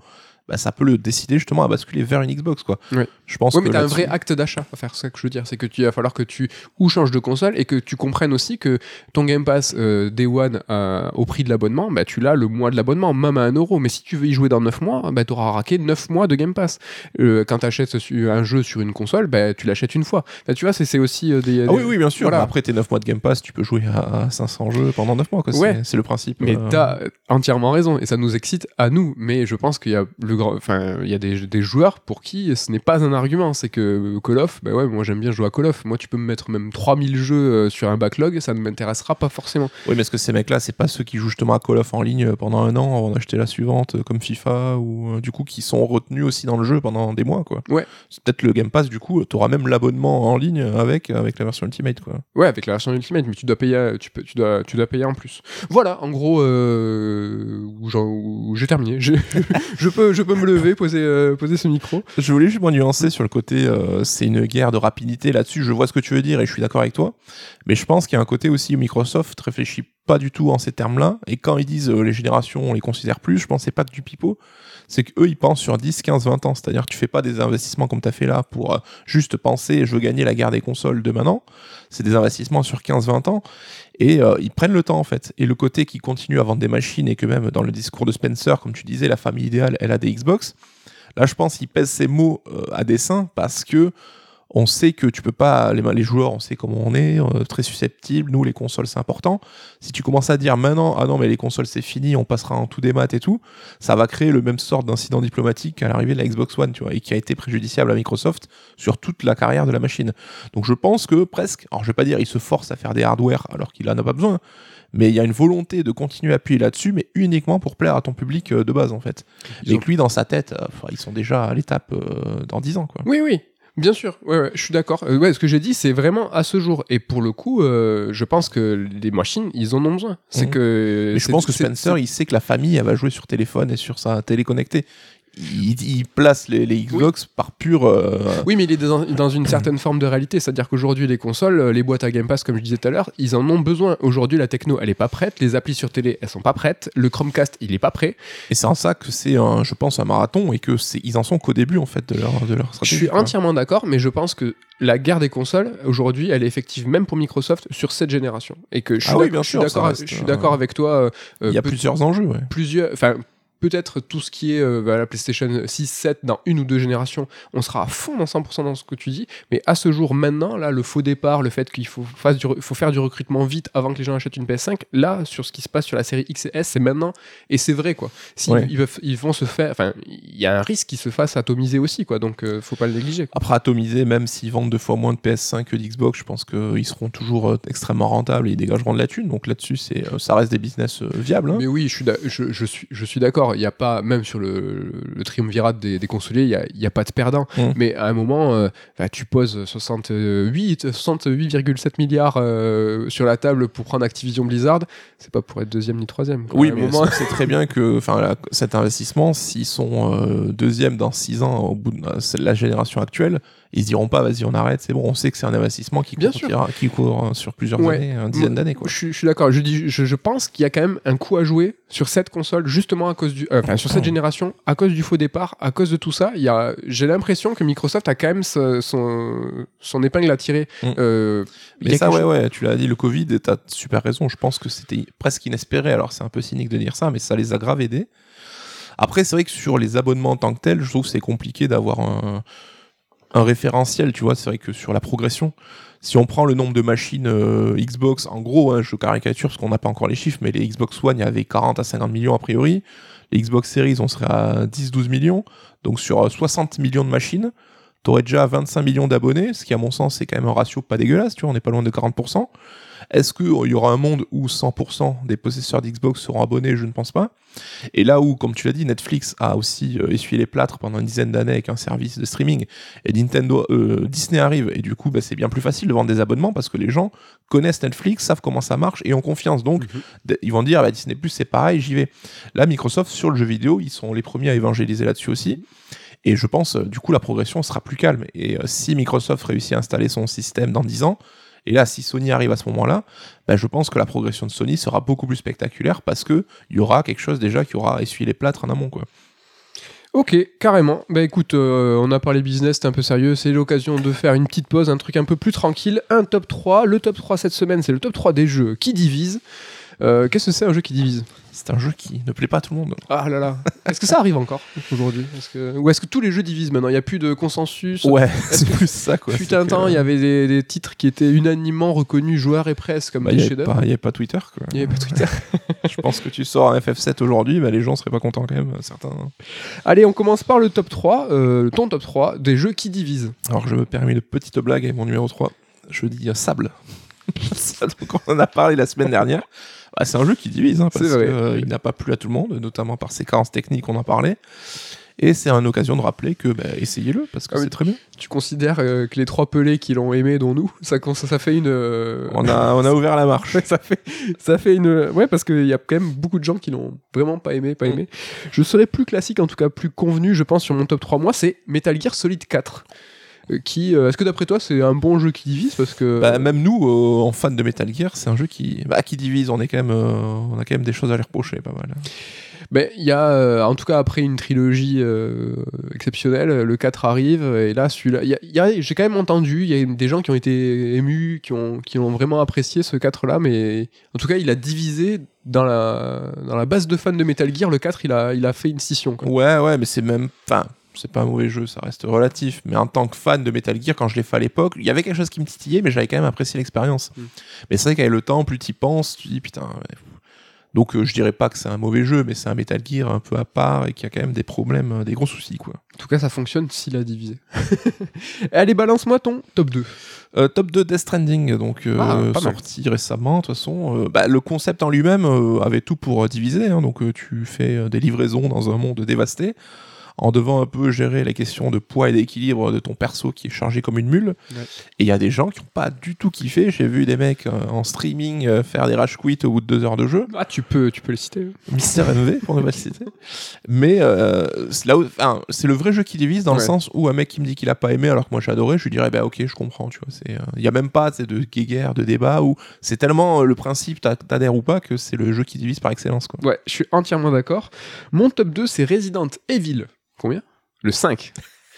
Bah, ça peut le décider justement à basculer vers une Xbox quoi. Ouais. Je pense Ouais, que mais t'as un là-dessus- vrai acte d'achat à faire, c'est ça que je veux dire. C'est que tu il va falloir que tu ou changes de console et que tu comprennes aussi que ton Game Pass euh, Day One euh, au prix de l'abonnement, bah, tu l'as le mois de l'abonnement, même à 1 euro. Mais si tu veux y jouer dans 9 mois, bah, tu auras raqué 9 mois de Game Pass. Euh, quand tu achètes un jeu sur une console, bah, tu l'achètes une fois. Tu vois, c'est aussi des, Ah des- oui, oui, bien sûr. Voilà. Après tes 9 mois de Game Pass, tu peux jouer à, à 500 jeux pendant 9 mois. quoi. C'est- Ouais. C'est le principe. Mais euh, t'as entièrement raison et ça nous excite à nous. Mais je pense qu'il y a le grand, enfin, il y a des, des joueurs pour qui ce n'est pas un argument. C'est que Call of, bah ouais, moi j'aime bien jouer à Call of. Moi, tu peux me mettre même 3000 jeux euh, sur un backlog, ça ne m'intéressera pas forcément. Oui, mais est-ce que ces mecs-là, c'est pas ceux qui jouent justement à Call of en ligne euh, pendant un an avant d'acheter la suivante, euh, comme FIFA, ou du coup qui sont retenus aussi dans le jeu pendant des mois, quoi? Ouais. C'est peut-être le Game Pass, du coup, t'auras même l'abonnement en ligne avec, avec la version Ultimate, quoi. Ouais, avec la version Ultimate, mais tu dois payer, tu peux, tu dois, tu dois payer en plus. Voilà, en gros, euh, où j'ai terminé. Je, je peux, je peux me lever, poser, euh, poser ce micro. Je voulais juste nuancer sur le côté, euh, c'est une guerre de rapidité là-dessus. Je vois ce que tu veux dire et je suis d'accord avec toi. Mais je pense qu'il y a un côté aussi où Microsoft réfléchit pas du tout en ces termes-là. Et quand ils disent euh, les générations, on les considère plus, je pense que c'est pas du pipeau. C'est qu'eux, ils pensent sur 10, 15, 20 ans. C'est-à-dire que tu fais pas des investissements comme tu as fait là pour juste penser je veux gagner la guerre des consoles de maintenant. C'est des investissements sur 15, 20 ans. Et euh, ils prennent le temps en fait. Et le côté qui continue à vendre des machines et que même dans le discours de Spencer, comme tu disais, la famille idéale, elle a des Xbox. Là, je pense qu'il pèse ses mots euh, à dessein parce que on sait que tu peux pas, les, les joueurs, on sait comment on est, euh, très susceptible. Nous, les consoles, c'est important. Si tu commences à dire maintenant, ah non, mais les consoles, c'est fini, on passera en tout des maths et tout, ça va créer le même sort d'incident diplomatique à l'arrivée de la Xbox One, tu vois, et qui a été préjudiciable à Microsoft sur toute la carrière de la machine. Donc, je pense que presque, alors je vais pas dire il se force à faire des hardware alors qu'il en a pas besoin, mais il y a une volonté de continuer à appuyer là-dessus, mais uniquement pour plaire à ton public euh, de base, en fait. Ils Et ont- que lui, dans sa tête, euh, ils sont déjà à l'étape euh, dans 10 ans, quoi. Oui, oui. Bien sûr, ouais, ouais, je suis d'accord. Euh, ouais, ce que j'ai dit, c'est vraiment à ce jour. Et pour le coup, euh, je pense que les machines, ils en ont besoin. C'est Mhm. que. Mais je pense que Spencer, il sait que la famille, elle va jouer sur téléphone et sur sa télé connectée. Il, il place les, les Xbox par pur. euh, Oui, mais il est dans, dans une certaine forme de réalité. C'est-à-dire qu'aujourd'hui, les consoles, euh, les boîtes à Game Pass, comme je disais tout à l'heure, ils en ont besoin. Aujourd'hui, la techno, elle est pas prête. Les applis sur télé, elles sont pas prêtes. Le Chromecast, il est pas prêt. Et c'est en ça que c'est, je pense, un marathon et que c'est, ils en sont qu'au début en fait de leur, de leur Je stratégie. suis quoi. entièrement d'accord, mais je pense que la guerre des consoles, aujourd'hui, elle est effective même pour Microsoft sur cette génération. Et que je suis Ah oui, bien sûr, d'accord reste, je suis euh, d'accord avec toi. euh, Il y a plusieurs enjeux. Ouais. plusieurs. Enfin, peut-être tout ce qui est euh, bah, la PlayStation 6, 7 dans une ou deux générations, on sera à fond dans 100% dans ce que tu dis. Mais à ce jour, maintenant, là, le faux départ, le fait qu'il faut, fasse du re- faut faire du recrutement vite avant que les gens achètent une PS5, là, sur ce qui se passe sur la série X et S, c'est maintenant. Et c'est vrai, quoi. Si Ouais. ils, vont se faire. Enfin, il y a un risque qu'ils se fassent atomiser aussi, quoi. Donc, euh, faut pas le négliger. quoi. Après, atomiser, même s'ils vendent deux fois moins de PS5 que d'Xbox, je pense qu'ils seront toujours euh, extrêmement rentables et ils dégageront de la thune. Donc là-dessus, c'est, euh, ça reste des business viables. hein. Mais oui, je suis, je suis, je suis d'accord. Il n'y a pas, même sur le, le triumvirat des, des consoliers, il n'y a, pas de perdant. Mm. Mais à un moment, euh, bah, tu poses 68, 68,7 milliards euh, sur la table pour prendre Activision Blizzard. C'est pas pour être deuxième ni troisième. quoi. Oui, À mais c'est très bien que la- cet investissement, s'ils sont euh, deuxième dans 6 ans au bout de c'est la génération actuelle, ils se diront pas vas-y on arrête, c'est bon, on sait que c'est un investissement qui Bien court, sûr. qui court euh, sur plusieurs Ouais. années, une dizaine d'années. Je, suis- je suis d'accord. Je, dis, je, je pense qu'il y a quand même un coup à jouer sur cette console, justement à cause du, euh, enfin sur cette génération, à cause du faux départ, à cause de tout ça. Il y a, j'ai l'impression que Microsoft a quand même son, son épingle à tirer. Mm. Euh, Mais ça, ouais, chose- ouais, tu l'as dit, le Covid, t'as super raison. Je pense que c'était presque inespéré. Alors, c'est un peu cynique de dire ça, mais ça les a grave aidés. Après, c'est vrai que sur les abonnements en tant que tels, je trouve que c'est compliqué d'avoir un, un référentiel, tu vois. C'est vrai que sur la progression, si on prend le nombre de machines euh, Xbox, en gros, hein, je caricature parce qu'on n'a pas encore les chiffres, mais les Xbox One, il y avait 40 à 50 millions a priori. Les Xbox Series, on serait à 10-12 millions. Donc, sur euh, 60 millions de machines, t'aurais déjà 25 millions d'abonnés, ce qui, à mon sens, c'est quand même un ratio pas dégueulasse, tu vois, on n'est pas loin de 40%. Est-ce qu'il y aura un monde où 100% des possesseurs d'Xbox seront abonnés? Je ne pense pas. Et là où, comme tu l'as dit, Netflix a aussi euh, essuyé les plâtres pendant une dizaine d'années avec un service de streaming, et Nintendo, euh, Disney arrive, et du coup, bah, c'est bien plus facile de vendre des abonnements parce que les gens connaissent Netflix, savent comment ça marche et ont confiance. Donc, Mhm. ils vont dire, bah, Disney Plus, c'est pareil, j'y vais. Là, Microsoft, sur le jeu vidéo, ils sont les premiers à évangéliser là-dessus aussi. Et je pense, euh, du coup, la progression sera plus calme. Et euh, si Microsoft réussit à installer son système dans 10 ans, et là, si Sony arrive à ce moment-là, bah, je pense que la progression de Sony sera beaucoup plus spectaculaire parce que il y aura quelque chose déjà qui aura essuyé les plâtres en amont. Quoi. Ok, carrément. Bah écoute, euh, on a parlé business, c'était un peu sérieux. C'est l'occasion de faire une petite pause, un truc un peu plus tranquille. Un top 3. Le top 3 cette semaine, c'est le top 3 des jeux qui divisent. Euh, Qu'est-ce que c'est un jeu qui divise? C'est un jeu qui ne plaît pas à tout le monde. Ah là là. Est-ce que ça arrive encore aujourd'hui? Est-ce que... Ou est-ce que tous les jeux divisent maintenant? Il n'y a plus de consensus? Ouais, c'est plus ça. Quoi. Que, temps, il y avait des, des titres qui étaient unanimement reconnus joueurs et presse comme bah, des il n'y avait, pas- il y avait pas Twitter. Quoi. Il n'y avait pas Twitter. je pense que tu sors un FF7 aujourd'hui, bah, les gens seraient pas contents quand même, certains. Allez, on commence par le top 3, euh, ton top 3 des jeux qui divisent. Alors je me permets une petite blague avec mon numéro 3. Je dis euh, Sable. Ça, donc, on en a parlé la semaine dernière. Bah, c'est un jeu qui divise, hein, parce que, euh, n'a pas plu à tout le monde, notamment par ses carences techniques, on en parlait. Et c'est une occasion de rappeler que bah, essayez-le, parce que Ah oui. c'est très bien. Tu considères euh, que les trois pelés qui l'ont aimé, dont nous, ça, fait une. euh, On a, on a ouvert la marche. ça fait ça fait une ouais parce qu'il y a quand même beaucoup de gens qui l'ont vraiment pas aimé pas Mm. aimé je serais plus classique en tout cas plus convenu je pense sur mon top 3 moi c'est Metal Gear Solid 4 Euh, qui euh, est-ce que d'après toi c'est un bon jeu qui divise parce que Bah, même nous, euh, en fans de Metal Gear, c'est un jeu qui, bah, qui divise. On, est quand même, euh, on a quand même des choses à lui reprocher, pas mal. ben, il y a euh, en tout cas après une trilogie euh, exceptionnelle le 4 arrive et là celui-là il y a- il y a- j'ai quand même entendu il y a des gens qui ont été émus qui ont qui vraiment apprécié ce 4 là mais en tout cas il a divisé dans la dans la base de fans de Metal Gear le 4 il a il a fait une scission quoi. Ouais, ouais, mais c'est même. Enfin, c'est pas un mauvais jeu, ça reste relatif. Mais en tant que fan de Metal Gear, quand je l'ai fait à l'époque, il y avait quelque chose qui me titillait, mais j'avais quand même apprécié l'expérience. Mm. Mais c'est vrai qu'avec le temps, plus tu y penses, tu dis putain. ouais. Donc euh, je dirais pas que c'est un mauvais jeu, mais c'est un Metal Gear un peu à part et qui a quand même des problèmes, euh, des gros soucis quoi. En tout cas, ça fonctionne s'il a divisé. Allez, balance-moi ton top 2. Euh, top 2 Death Stranding, donc euh, Ah, mal. sorti récemment. De toute façon, bah, le concept en lui-même avait tout pour diviser. hein. donc tu fais des livraisons dans un monde dévasté, en devant un peu gérer les questions de poids et d'équilibre de ton perso qui est chargé comme une mule. Ouais. Et il y a des gens qui n'ont pas du tout kiffé. J'ai vu des mecs euh, en streaming euh, faire des rage quits au bout de deux heures de jeu. Ah, tu peux, tu peux le citer. Mister MV pour ne pas le citer. Mais euh, c'est enfin, le vrai jeu qui divise dans le sens où un mec qui me dit qu'il a pas aimé alors que moi j'ai adoré, je lui dirais bah ok je comprends tu vois. C'est euh, il y a même pas de guéguerre, de débat où c'est tellement euh, le principe t'adhères ou pas que c'est le jeu qui divise par excellence quoi. Ouais, je suis entièrement d'accord. Mon top 2, c'est Resident Evil. Combien? Le 5.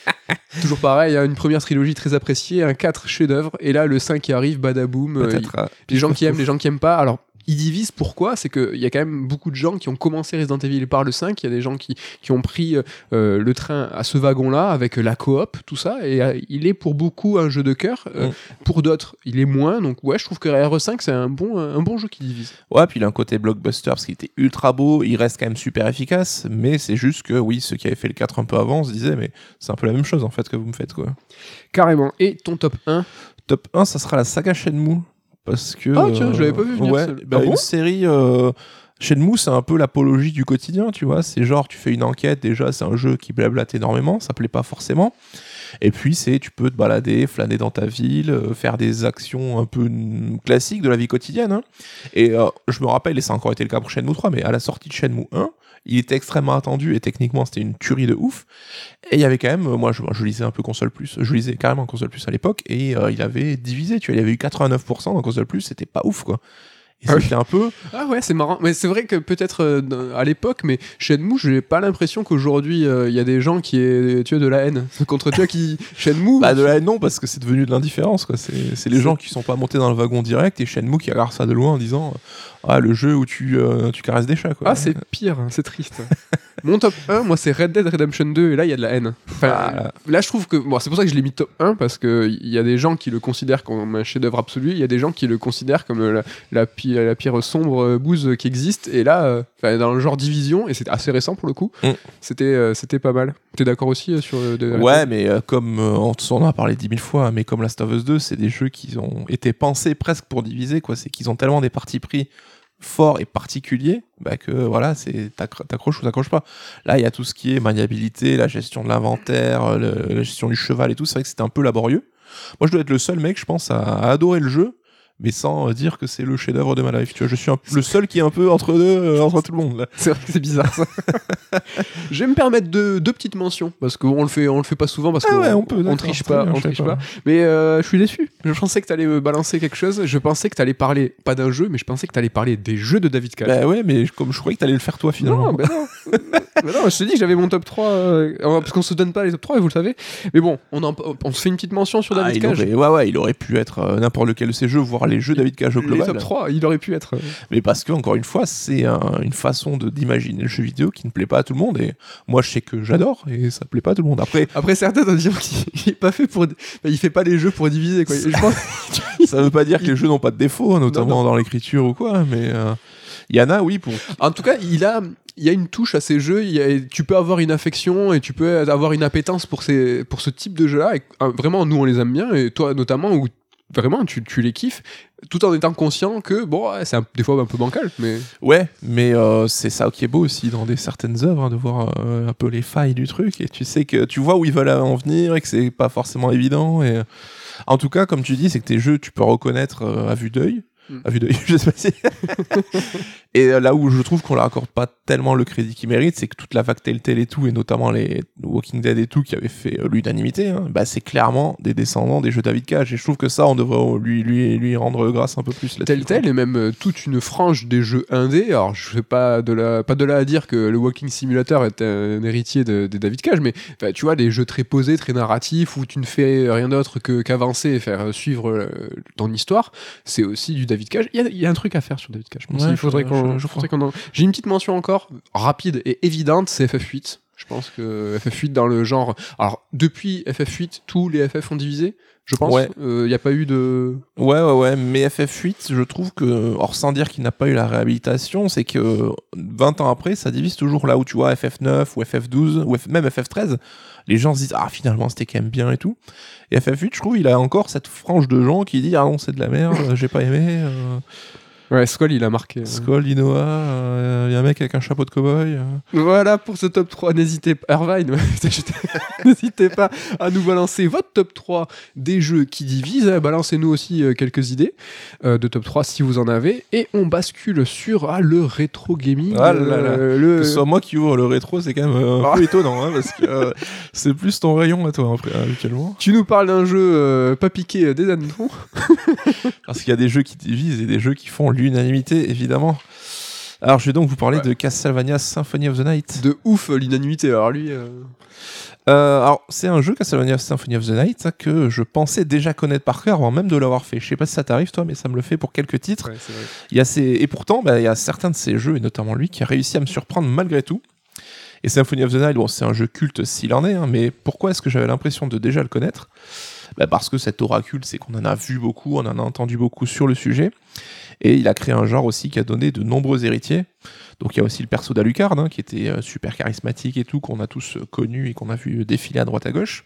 Toujours pareil, une première trilogie très appréciée, un 4 chef-d'œuvre, et là le 5 qui arrive, badaboum. euh, les gens qui aiment, les gens qui aiment pas. Alors, il divise pourquoi C'est qu'il y a quand même beaucoup de gens qui ont commencé Resident Evil par le 5, il y a des gens qui, qui ont pris euh, le train à ce wagon-là avec la coop, tout ça, et euh, il est pour beaucoup un jeu de cœur, euh, Mm. pour d'autres il est moins, donc ouais, je trouve que RE5 c'est un bon, un bon jeu qui divise. Ouais, puis il a un côté blockbuster parce qu'il était ultra beau, il reste quand même super efficace, mais c'est juste que oui, ceux qui avaient fait le 4 un peu avant se disaient, mais c'est un peu la même chose en fait que vous me faites quoi. Carrément. Et ton top 1 Top 1, ça sera la saga Shenmue. Parce que. Ah, tiens, je l'avais pas vu venir, Ouais, bah, Ah bon une série. Euh... Shenmue, c'est un peu l'apologie du quotidien, tu vois. C'est genre, tu fais une enquête, déjà, c'est un jeu qui blablate énormément, ça plaît pas forcément. Et puis, c'est, tu peux te balader, flâner dans ta ville, euh, faire des actions un peu classiques de la vie quotidienne. hein. Et euh, je me rappelle, et ça a encore été le cas pour Shenmue 3, mais à la sortie de Shenmue 1, il était extrêmement attendu et techniquement, c'était une tuerie de ouf. Et il y avait quand même, moi je, lisais un peu console plus, je lisais carrément console plus à l'époque, et euh, il avait divisé, tu vois, il avait eu 89% dans console plus, c'était pas ouf quoi. Et Ah oui. c'était un peu. Ah ouais, c'est marrant. Mais c'est vrai que peut-être euh, à l'époque, mais Shenmue, j'ai pas l'impression qu'aujourd'hui euh, il y a des gens qui aient tu de la haine contre toi qui Shenmue. Bah de la haine, non, parce que c'est devenu de l'indifférence quoi. C'est c'est les gens qui sont pas montés dans le wagon direct et Shenmue qui regarde ça de loin en disant Ah, le jeu où tu, euh, tu caresses des chats quoi. Ah, c'est pire, hein, c'est triste. Mon top 1, moi, c'est Red Dead Redemption 2, et là, il y a de la haine. Enfin, Ah, là. je trouve que. Bon, c'est pour ça que je l'ai mis top 1, parce qu'il y a des gens qui le considèrent comme un chef-d'œuvre absolu, il y a des gens qui le considèrent comme la, la, la pire sombre euh, bouse qui existe, et là, euh, dans le genre division, et c'est assez récent pour le coup, Mm. c'était euh, c'était pas mal. T'es d'accord aussi sur de- Ouais, mais comme on en a parlé dix mille fois, mais comme Last of Us 2, c'est des jeux qui ont été pensés presque pour diviser, quoi. C'est qu'ils ont tellement des partis pris forts et particuliers, bah que voilà, c'est t'accro- t'accroches ou t'accroches pas. Là, il y a tout ce qui est maniabilité, la gestion de l'inventaire, la gestion du cheval et tout. C'est vrai que c'était un peu laborieux. Moi, je dois être le seul mec, je pense, à, à adorer le jeu. Mais sans euh, dire que c'est le chef-d'œuvre de ma life, tu vois. Je suis un- le seul qui est un peu entre deux, euh, entre tout le monde. C'est vrai que c'est bizarre ça. je vais me permettre deux, deux petites mentions parce qu'on le fait on le fait pas souvent parce Ah qu'on ouais, on peut, on triche pas, bien, on triche pas. pas. Mais euh, je suis déçu. Je pensais que t'allais me balancer quelque chose. Je pensais que t'allais parler pas d'un jeu, mais je pensais que t'allais parler des jeux de David Cage. Bah ouais, mais comme je croyais que t'allais le faire toi finalement. non, ben non. Non, je te dis que j'avais mon top 3 euh, parce qu'on se donne pas les top 3 et vous le savez. Mais bon, on, en- on se fait une petite mention sur Ah, David il Cage. aurait, ouais, ouais, il aurait pu être euh, n'importe lequel de ces jeux, voire les jeux David Cage au Les global. top 3, il aurait pu être. euh, Mais parce que, encore une fois, c'est un- une façon d'imaginer le jeu vidéo qui ne plaît pas à tout le monde. Et moi, je sais que j'adore et ça plaît pas à tout le monde. Après, Après certains doivent dire qu'il pas fait pour, il fait pas les jeux pour diviser quoi. Je pense ça veut pas dire que les jeux n'ont pas de défauts, notamment dans l'écriture ou quoi. Mais euh, il y en a, oui, pour. En tout cas, il a, il y a une touche à ces jeux. il y a- tu peux avoir une affection et tu peux avoir une appétence pour, ces, pour ce type de jeu-là. Et, vraiment, nous, on les aime bien. Et toi, notamment, où vraiment, tu, tu les kiffes, tout en étant conscient que, bon, c'est des fois un peu bancal. Mais Ouais, mais euh, c'est ça qui est beau aussi dans des certaines œuvres, hein, de voir euh, un peu les failles du truc. Et tu sais que tu vois où ils veulent en venir et que c'est pas forcément évident. Et en tout cas, comme tu dis, c'est que tes jeux, tu peux reconnaître euh, à vue d'œil. Mm. À vue d'œil, je sais pas si. et euh, là où je trouve qu'on leur accorde pas tellement le crédit qu'ils méritent, c'est que toute la vague Telltale et tout, et notamment les Walking Dead et tout, qui avaient fait euh, l'unanimité, hein, bah, c'est clairement des descendants des jeux David Cage. Et je trouve que ça, on devrait lui, lui, lui rendre grâce un peu plus. Telltale et même euh, toute une frange des jeux indés. Alors, je fais pas de la, pas de là à dire que le Walking Simulator est un héritier de, des David Cage, mais tu vois, des jeux très posés, très narratifs, où tu ne fais rien d'autre qu'avancer et faire euh, suivre euh, ton histoire, c'est aussi du David Cage. Il y a, il y a un truc à faire sur David Cage. Ouais, Il faudrait je- qu'on. je- je faudrait qu'on en- J'ai une petite mention encore, rapide et évidente, c'est FF8. Je pense que FF8 dans le genre. Alors, depuis FF8, tous les FF ont divisé, je pense. Ouais. Il n'y a pas eu de. Ouais, ouais, ouais, mais FF8, je trouve que, or sans dire qu'il n'a pas eu la réhabilitation, c'est que 20 ans après, ça divise toujours là où tu vois FF9 ou FF12 ou même FF13, les gens se disent ah finalement c'était quand même bien et tout. Et FF8, je trouve, il a encore cette frange de gens qui dit ah non c'est de la merde, j'ai pas aimé. euh, Ouais, Skull, il a marqué. euh. Skull, Inoa, il y a un mec avec un chapeau de cowboy. euh. Voilà pour ce top 3. N'hésitez pas, Irvine, n'hésitez pas à nous balancer votre top 3 des jeux qui divisent. hein. Balancez-nous aussi euh, quelques idées euh, de top 3 si vous en avez. Et on bascule sur ah, le rétro gaming. Ah là là. euh, le... Que ce soit moi qui ouvre le rétro, c'est quand même euh, un Ah. peu étonnant, hein, parce que euh, c'est plus ton rayon à toi, après, habituellement. Tu nous parles d'un jeu euh, pas piqué euh, des hannetons. Parce qu'il y a des jeux qui divisent et des jeux qui font l'unanimité, évidemment. Alors, je vais donc vous parler Ouais. de Castlevania Symphony of the Night. De ouf, l'unanimité. Alors lui, euh, Euh, alors, c'est un jeu Castlevania Symphony of the Night ça, que je pensais déjà connaître par cœur avant même de l'avoir fait. Je sais pas si ça t'arrive, toi, mais ça me le fait pour quelques titres. ouais. Il y a ces... Et pourtant, bah, il y a certains de ces jeux, et notamment lui, qui a réussi à me surprendre malgré tout. Et Symphony of the Night, bon, c'est un jeu culte s'il en est, hein, mais pourquoi est-ce que j'avais l'impression de déjà le connaître? Bah, Parce que cet oracule, c'est qu'on en a vu beaucoup, on en a entendu beaucoup sur le sujet, et il a créé un genre aussi qui a donné de nombreux héritiers. Donc il y a aussi le perso d'Alucard, hein, qui était euh, super charismatique et tout, qu'on a tous euh, connu et qu'on a vu défiler à droite à gauche.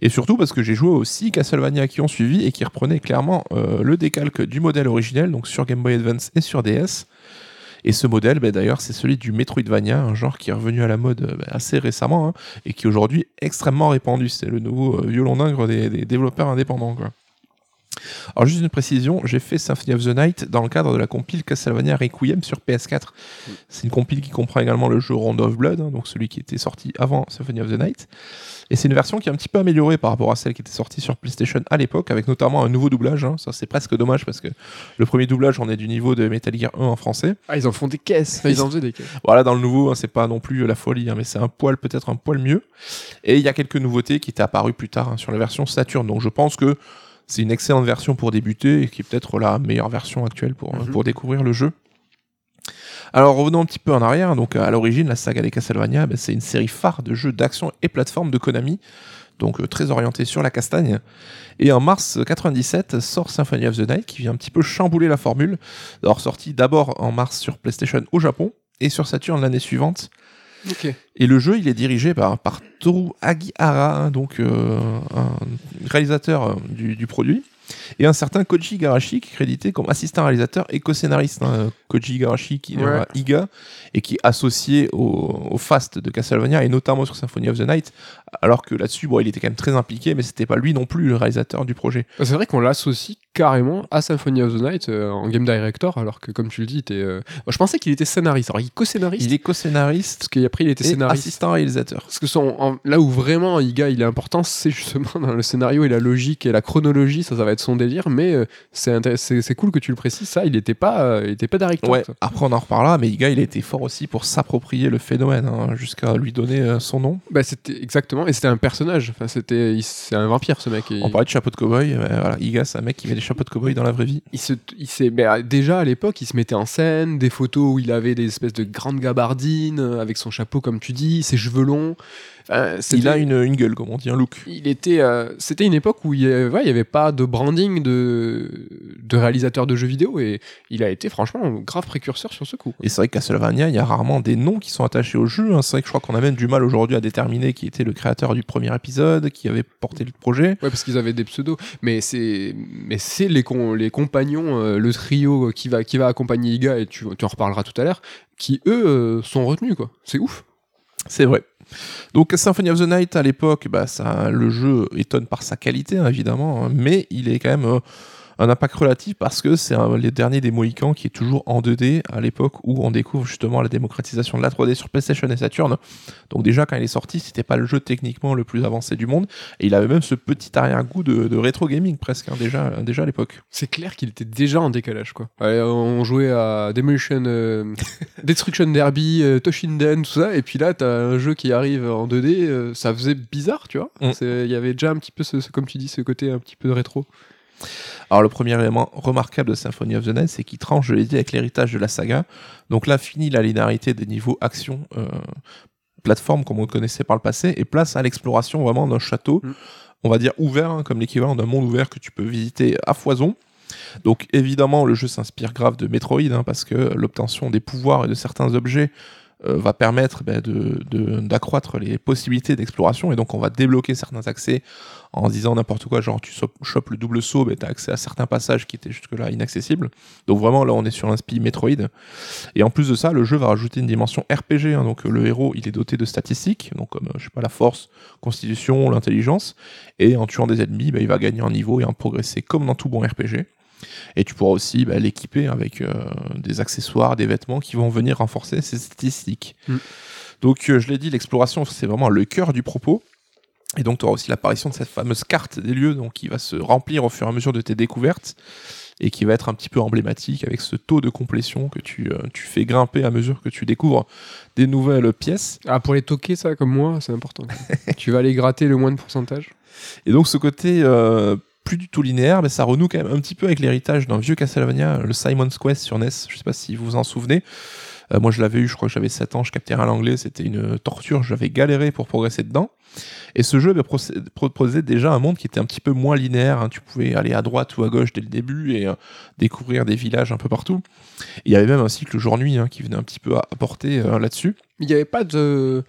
Et surtout parce que j'ai joué aussi Castlevania qui ont suivi et qui reprenaient clairement euh, le décalque du modèle originel, donc sur Game Boy Advance et sur DS. Et ce modèle, bah, d'ailleurs, c'est celui du Metroidvania, un genre qui est revenu à la mode euh, bah, assez récemment hein, et qui est aujourd'hui extrêmement répandu. C'est le nouveau euh, violon d'ingre des, des développeurs indépendants. Quoi. Alors juste une précision, j'ai fait Symphony of the Night dans le cadre de la compile Castlevania Requiem sur PS4. C'est une compile qui comprend également le jeu Round of Blood, hein, donc celui qui était sorti avant Symphony of the Night. Et c'est une version qui est un petit peu améliorée par rapport à celle qui était sortie sur PlayStation à l'époque, avec notamment un nouveau doublage. hein. Ça c'est presque dommage parce que le premier doublage on est du niveau de Metal Gear 1 en français. Ah, ils en font des caisses. Ils en faisaient des caisses. Voilà, dans le nouveau, hein, c'est pas non plus la folie, mais c'est un poil, peut-être un poil mieux. Et il y a quelques nouveautés qui étaient apparues plus tard sur la version Saturn. Donc je pense que c'est une excellente version pour débuter et qui est peut-être la meilleure version actuelle pour, Mhm. pour découvrir le jeu. Alors revenons un petit peu en arrière. Donc à l'origine, la saga des Castlevania, ben, c'est une série phare de jeux d'action et plateforme de Konami. Donc euh, très orienté sur la castagne. Et en mars 97 sort Symphony of the Night qui vient un petit peu chambouler la formule. Alors sorti d'abord en mars sur PlayStation au Japon et sur Saturn l'année suivante. Et le jeu, il est dirigé par, par Toru Agihara, hein, donc euh, un réalisateur euh, du, du produit, et un certain Koji Igarashi qui est crédité comme assistant réalisateur et co-scénariste. hein. Koji Igarashi qui est Ouais. Iga et qui est associé au, au Fast de Castlevania et notamment sur Symphony of the Night, alors que là-dessus, bon, il était quand même très impliqué, mais c'était pas lui non plus le réalisateur du projet. Bah, C'est vrai qu'on l'associe carrément à Symphony of the Night euh, en game director, alors que comme tu le dis, il était, euh, je pensais qu'il était scénariste. Alors il est co-scénariste, Il est co-scénariste parce qu'après il était et scénariste. assistant réalisateur. Parce que son, en- là où vraiment Iga il est important, c'est justement dans le scénario et la logique et la chronologie, ça, ça va être son délire. Mais euh, c'est cool que tu le précises. Ça, il n'était pas, il était pas directeur. Ouais, après on en reparlera, mais Iga il a été fort aussi pour s'approprier le phénomène, hein, jusqu'à lui donner son nom. Bah, c'était exactement, et c'était un personnage. Enfin, c'était, c'est un vampire ce mec. et On parlait de chapeau de cowboy, euh, voilà, Iga c'est un mec qui met des chapeaux de cowboy dans la vraie vie. il se, il s'est, euh, déjà à l'époque, il se mettait en scène, des photos où il avait des espèces de grandes gabardines euh, avec son chapeau comme tu dis, ses cheveux longs. Enfin, Il a une, une gueule, comme on dit, un look. il était, euh, c'était une époque où il n'y ouais, avait pas de branding de, de réalisateur de jeux vidéo et il a été franchement un grave précurseur sur ce coup. Et c'est vrai que Castlevania, il y a rarement des noms qui sont attachés au jeu. hein. C'est vrai que je crois qu'on a même du mal aujourd'hui à déterminer qui était le créateur du premier épisode, qui avait porté le projet. Ouais, parce qu'ils avaient des pseudos, mais c'est, mais c'est les, com- les compagnons, euh, le trio qui va, qui va accompagner Iga et tu, tu en reparleras tout à l'heure, qui eux euh, sont retenus quoi. C'est ouf. C'est vrai. Donc Symphony of the Night à l'époque, bah, ça, le jeu étonne par sa qualité hein, évidemment, hein, mais il est quand même euh, un impact relatif parce que c'est les derniers des Mohicans qui est toujours en 2D à l'époque où on découvre justement la démocratisation de la 3D sur PlayStation et Saturn. Donc déjà quand il est sorti, c'était pas le jeu techniquement le plus avancé du monde et il avait même ce petit arrière-goût de, de rétro gaming presque hein, déjà, déjà à l'époque. C'est clair qu'il était déjà en décalage quoi. On jouait à Demolition, euh, Destruction Derby, euh, Toshinden, tout ça, et puis là t'as un jeu qui arrive en 2D, euh, ça faisait bizarre, tu vois. Mm. Il y avait déjà un petit peu, ce, ce- comme tu dis, ce côté un petit peu de rétro. Alors le premier élément remarquable de Symphony of the Night, c'est qu'il tranche, je l'ai dit, avec l'héritage de la saga. Donc là, fini la linéarité des niveaux action, euh, plateforme comme on le connaissait par le passé, et place à l'exploration vraiment d'un château, Mm. on va dire ouvert, hein, comme l'équivalent d'un monde ouvert que tu peux visiter à foison. Donc évidemment, le jeu s'inspire grave de Metroid, hein, parce que l'obtention des pouvoirs et de certains objets va permettre ben, de- de- d'accroître les possibilités d'exploration, et donc on va débloquer certains accès en disant n'importe quoi, genre tu chopes le double saut, ben, tu as accès à certains passages qui étaient jusque-là inaccessibles. Donc vraiment là on est sur l'inspi Metroid. Et en plus de ça, le jeu va rajouter une dimension RPG, hein, donc euh, le héros il est doté de statistiques, donc comme euh, je sais pas la force, constitution, l'intelligence, et en tuant des ennemis, ben, il va gagner en niveau et en progresser comme dans tout bon RPG. Et tu pourras aussi ben, l'équiper avec euh, des accessoires, des vêtements qui vont venir renforcer ses statistiques. Mm. Donc euh, je l'ai dit, l'exploration c'est vraiment le cœur du propos. Et donc, tu auras aussi l'apparition de cette fameuse carte des lieux donc, qui va se remplir au fur et à mesure de tes découvertes. et qui va être un petit peu emblématique avec ce taux de complétion que tu, euh, tu fais grimper à mesure que tu découvres des nouvelles pièces. Ah, pour les toquer, ça, comme moi, c'est important. tu vas aller gratter le moins de pourcentage. Et donc ce côté euh, plus du tout linéaire, mais ça renoue quand même un petit peu avec l'héritage d'un vieux Castlevania, le Simon's Quest sur NES. Je sais pas si vous vous en souvenez. Euh, moi, je l'avais eu, je crois que j'avais 7 ans, je captais à l'anglais, c'était une torture, j'avais galéré pour progresser dedans. Et ce jeu procé- proposait déjà un monde qui était un petit peu moins linéaire. hein. Tu pouvais aller à droite ou à gauche dès le début et euh, découvrir des villages un peu partout. Il y avait même un cycle jour-nuit hein, qui venait un petit peu à- apporter euh, là-dessus. Il n'y avait pas de.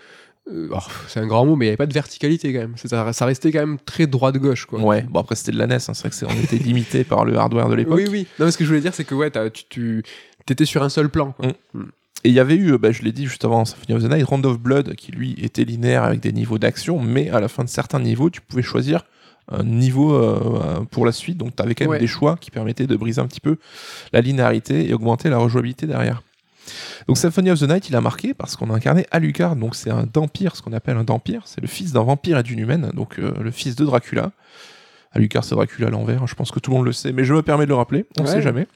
Euh, c'est un grand mot, mais il n'y avait pas de verticalité quand même. Ça, ça restait quand même très droite-gauche. quoi. Ouais, bon après c'était de la NES, hein. c'est vrai que on était limité par le hardware de l'époque. Oui, oui. Non, mais ce que je voulais dire, c'est que ouais, tu, tu étais sur un seul plan. quoi. Mm. Et il y avait eu, euh, bah, je l'ai dit juste avant Symphony of the Night, Round of Blood, qui lui était linéaire avec des niveaux d'action, mais à la fin de certains niveaux, tu pouvais choisir un niveau euh, pour la suite, donc tu avais quand même Ouais. des choix qui permettaient de briser un petit peu la linéarité et augmenter la rejouabilité derrière. Donc Symphony of the Night, il a marqué parce qu'on a incarné Alucard, donc c'est un vampire, ce qu'on appelle un vampire, c'est le fils d'un vampire et d'une humaine, donc euh, le fils de Dracula. Alucard, c'est Dracula à l'envers, hein, je pense que tout le monde le sait, mais je me permets de le rappeler, on Ouais. sait jamais.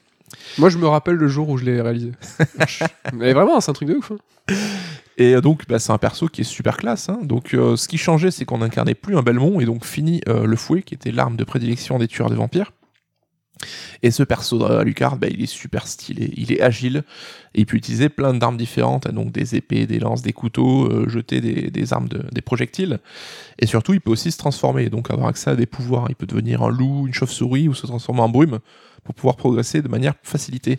Moi, je me rappelle le jour où je l'ai réalisé. mais vraiment, c'est un truc de ouf. hein. Et donc, bah, c'est un perso qui est super classe. hein. Donc, euh, ce qui changeait, c'est qu'on incarnait plus un Belmont et donc fini euh, le fouet, qui était l'arme de prédilection des tueurs de vampires. Et ce perso Alucard, bah, il est super stylé, il est agile, il peut utiliser plein d'armes différentes, hein, donc des épées, des lances, des couteaux, euh, jeter des, armes, de- des projectiles. Et surtout, il peut aussi se transformer, donc avoir accès à des pouvoirs. Il peut devenir un loup, une chauve-souris, ou se transformer en brume, pour pouvoir progresser de manière facilitée.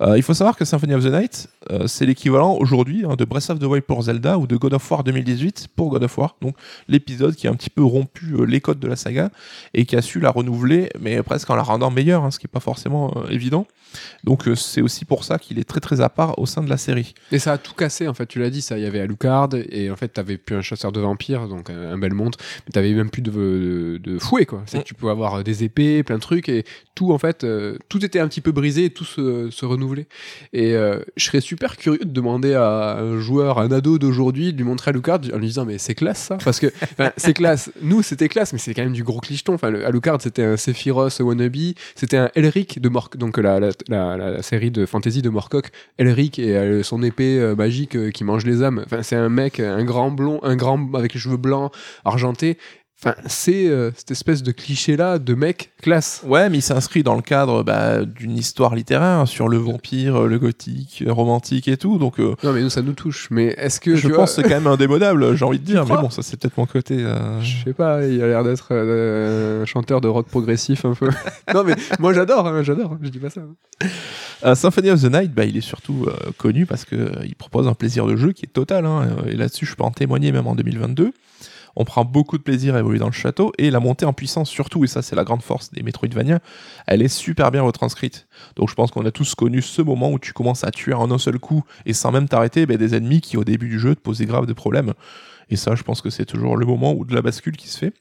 Euh, il faut savoir que Symphony of the Night, euh, c'est l'équivalent aujourd'hui hein, de Breath of the Wild pour Zelda ou de God of War 2018 pour God of War. Donc l'épisode qui a un petit peu rompu euh, les codes de la saga et qui a su la renouveler, mais presque en la rendant meilleure, hein, ce qui n'est pas forcément évident. Donc c'est aussi pour ça qu'il est très très à part au sein de la série. Et ça a tout cassé, en fait. Tu l'as dit, ça. Il y avait Alucard, et en fait, t'avais plus un chasseur de vampires, donc un, un Belmont, mais t'avais même plus de, de, de fouet, quoi. C'est Mm. que tu pouvais avoir des épées, plein de trucs, et tout, en fait, tout était un petit peu brisé, et tout se, se renouvelait. Et euh, je serais super curieux de demander à un joueur, un ado d'aujourd'hui, de lui montrer Alucard en lui disant, mais c'est classe, ça Parce que, c'est classe. Nous, c'était classe, mais c'est quand même du gros clicheton. Enfin, le- Alucard, c'était un Sephiroth wannabe, c'était un Elric de Mork, donc la, la, la, la série de fantasy de Morcock, Elric et euh, son épée euh, magique qui mange les âmes. Enfin, c'est un mec, un grand blond, un grand avec les cheveux blancs, argentés. Enfin, c'est euh, cette espèce de cliché-là de mec classe. Ouais, mais il s'inscrit dans le cadre bah, d'une histoire littéraire hein, sur le vampire, euh, le gothique, euh, romantique et tout. Donc euh, Non, mais nous, ça nous touche. Mais est-ce que. je pense que c'est quand même indémodable, j'ai envie de dire. Mais bon, ça c'est peut-être mon côté. euh, Je sais pas, il a l'air d'être un chanteur de rock progressif un peu. non, mais moi j'adore, hein, j'adore, je dis pas ça. Euh, Symphony of the Night, bah, il est surtout connu parce qu'il propose un plaisir de jeu qui est total. hein, et là-dessus, je peux en témoigner même en 2022. On prend beaucoup de plaisir à évoluer dans le château et la montée en puissance surtout, et ça c'est la grande force des Metroidvania, elle est super bien retranscrite. Donc je pense qu'on a tous connu ce moment où tu commences à tuer en un seul coup et sans même t'arrêter bah, des ennemis qui au début du jeu te posaient grave de problèmes. Et ça, je pense que c'est toujours le moment où de la bascule qui se fait.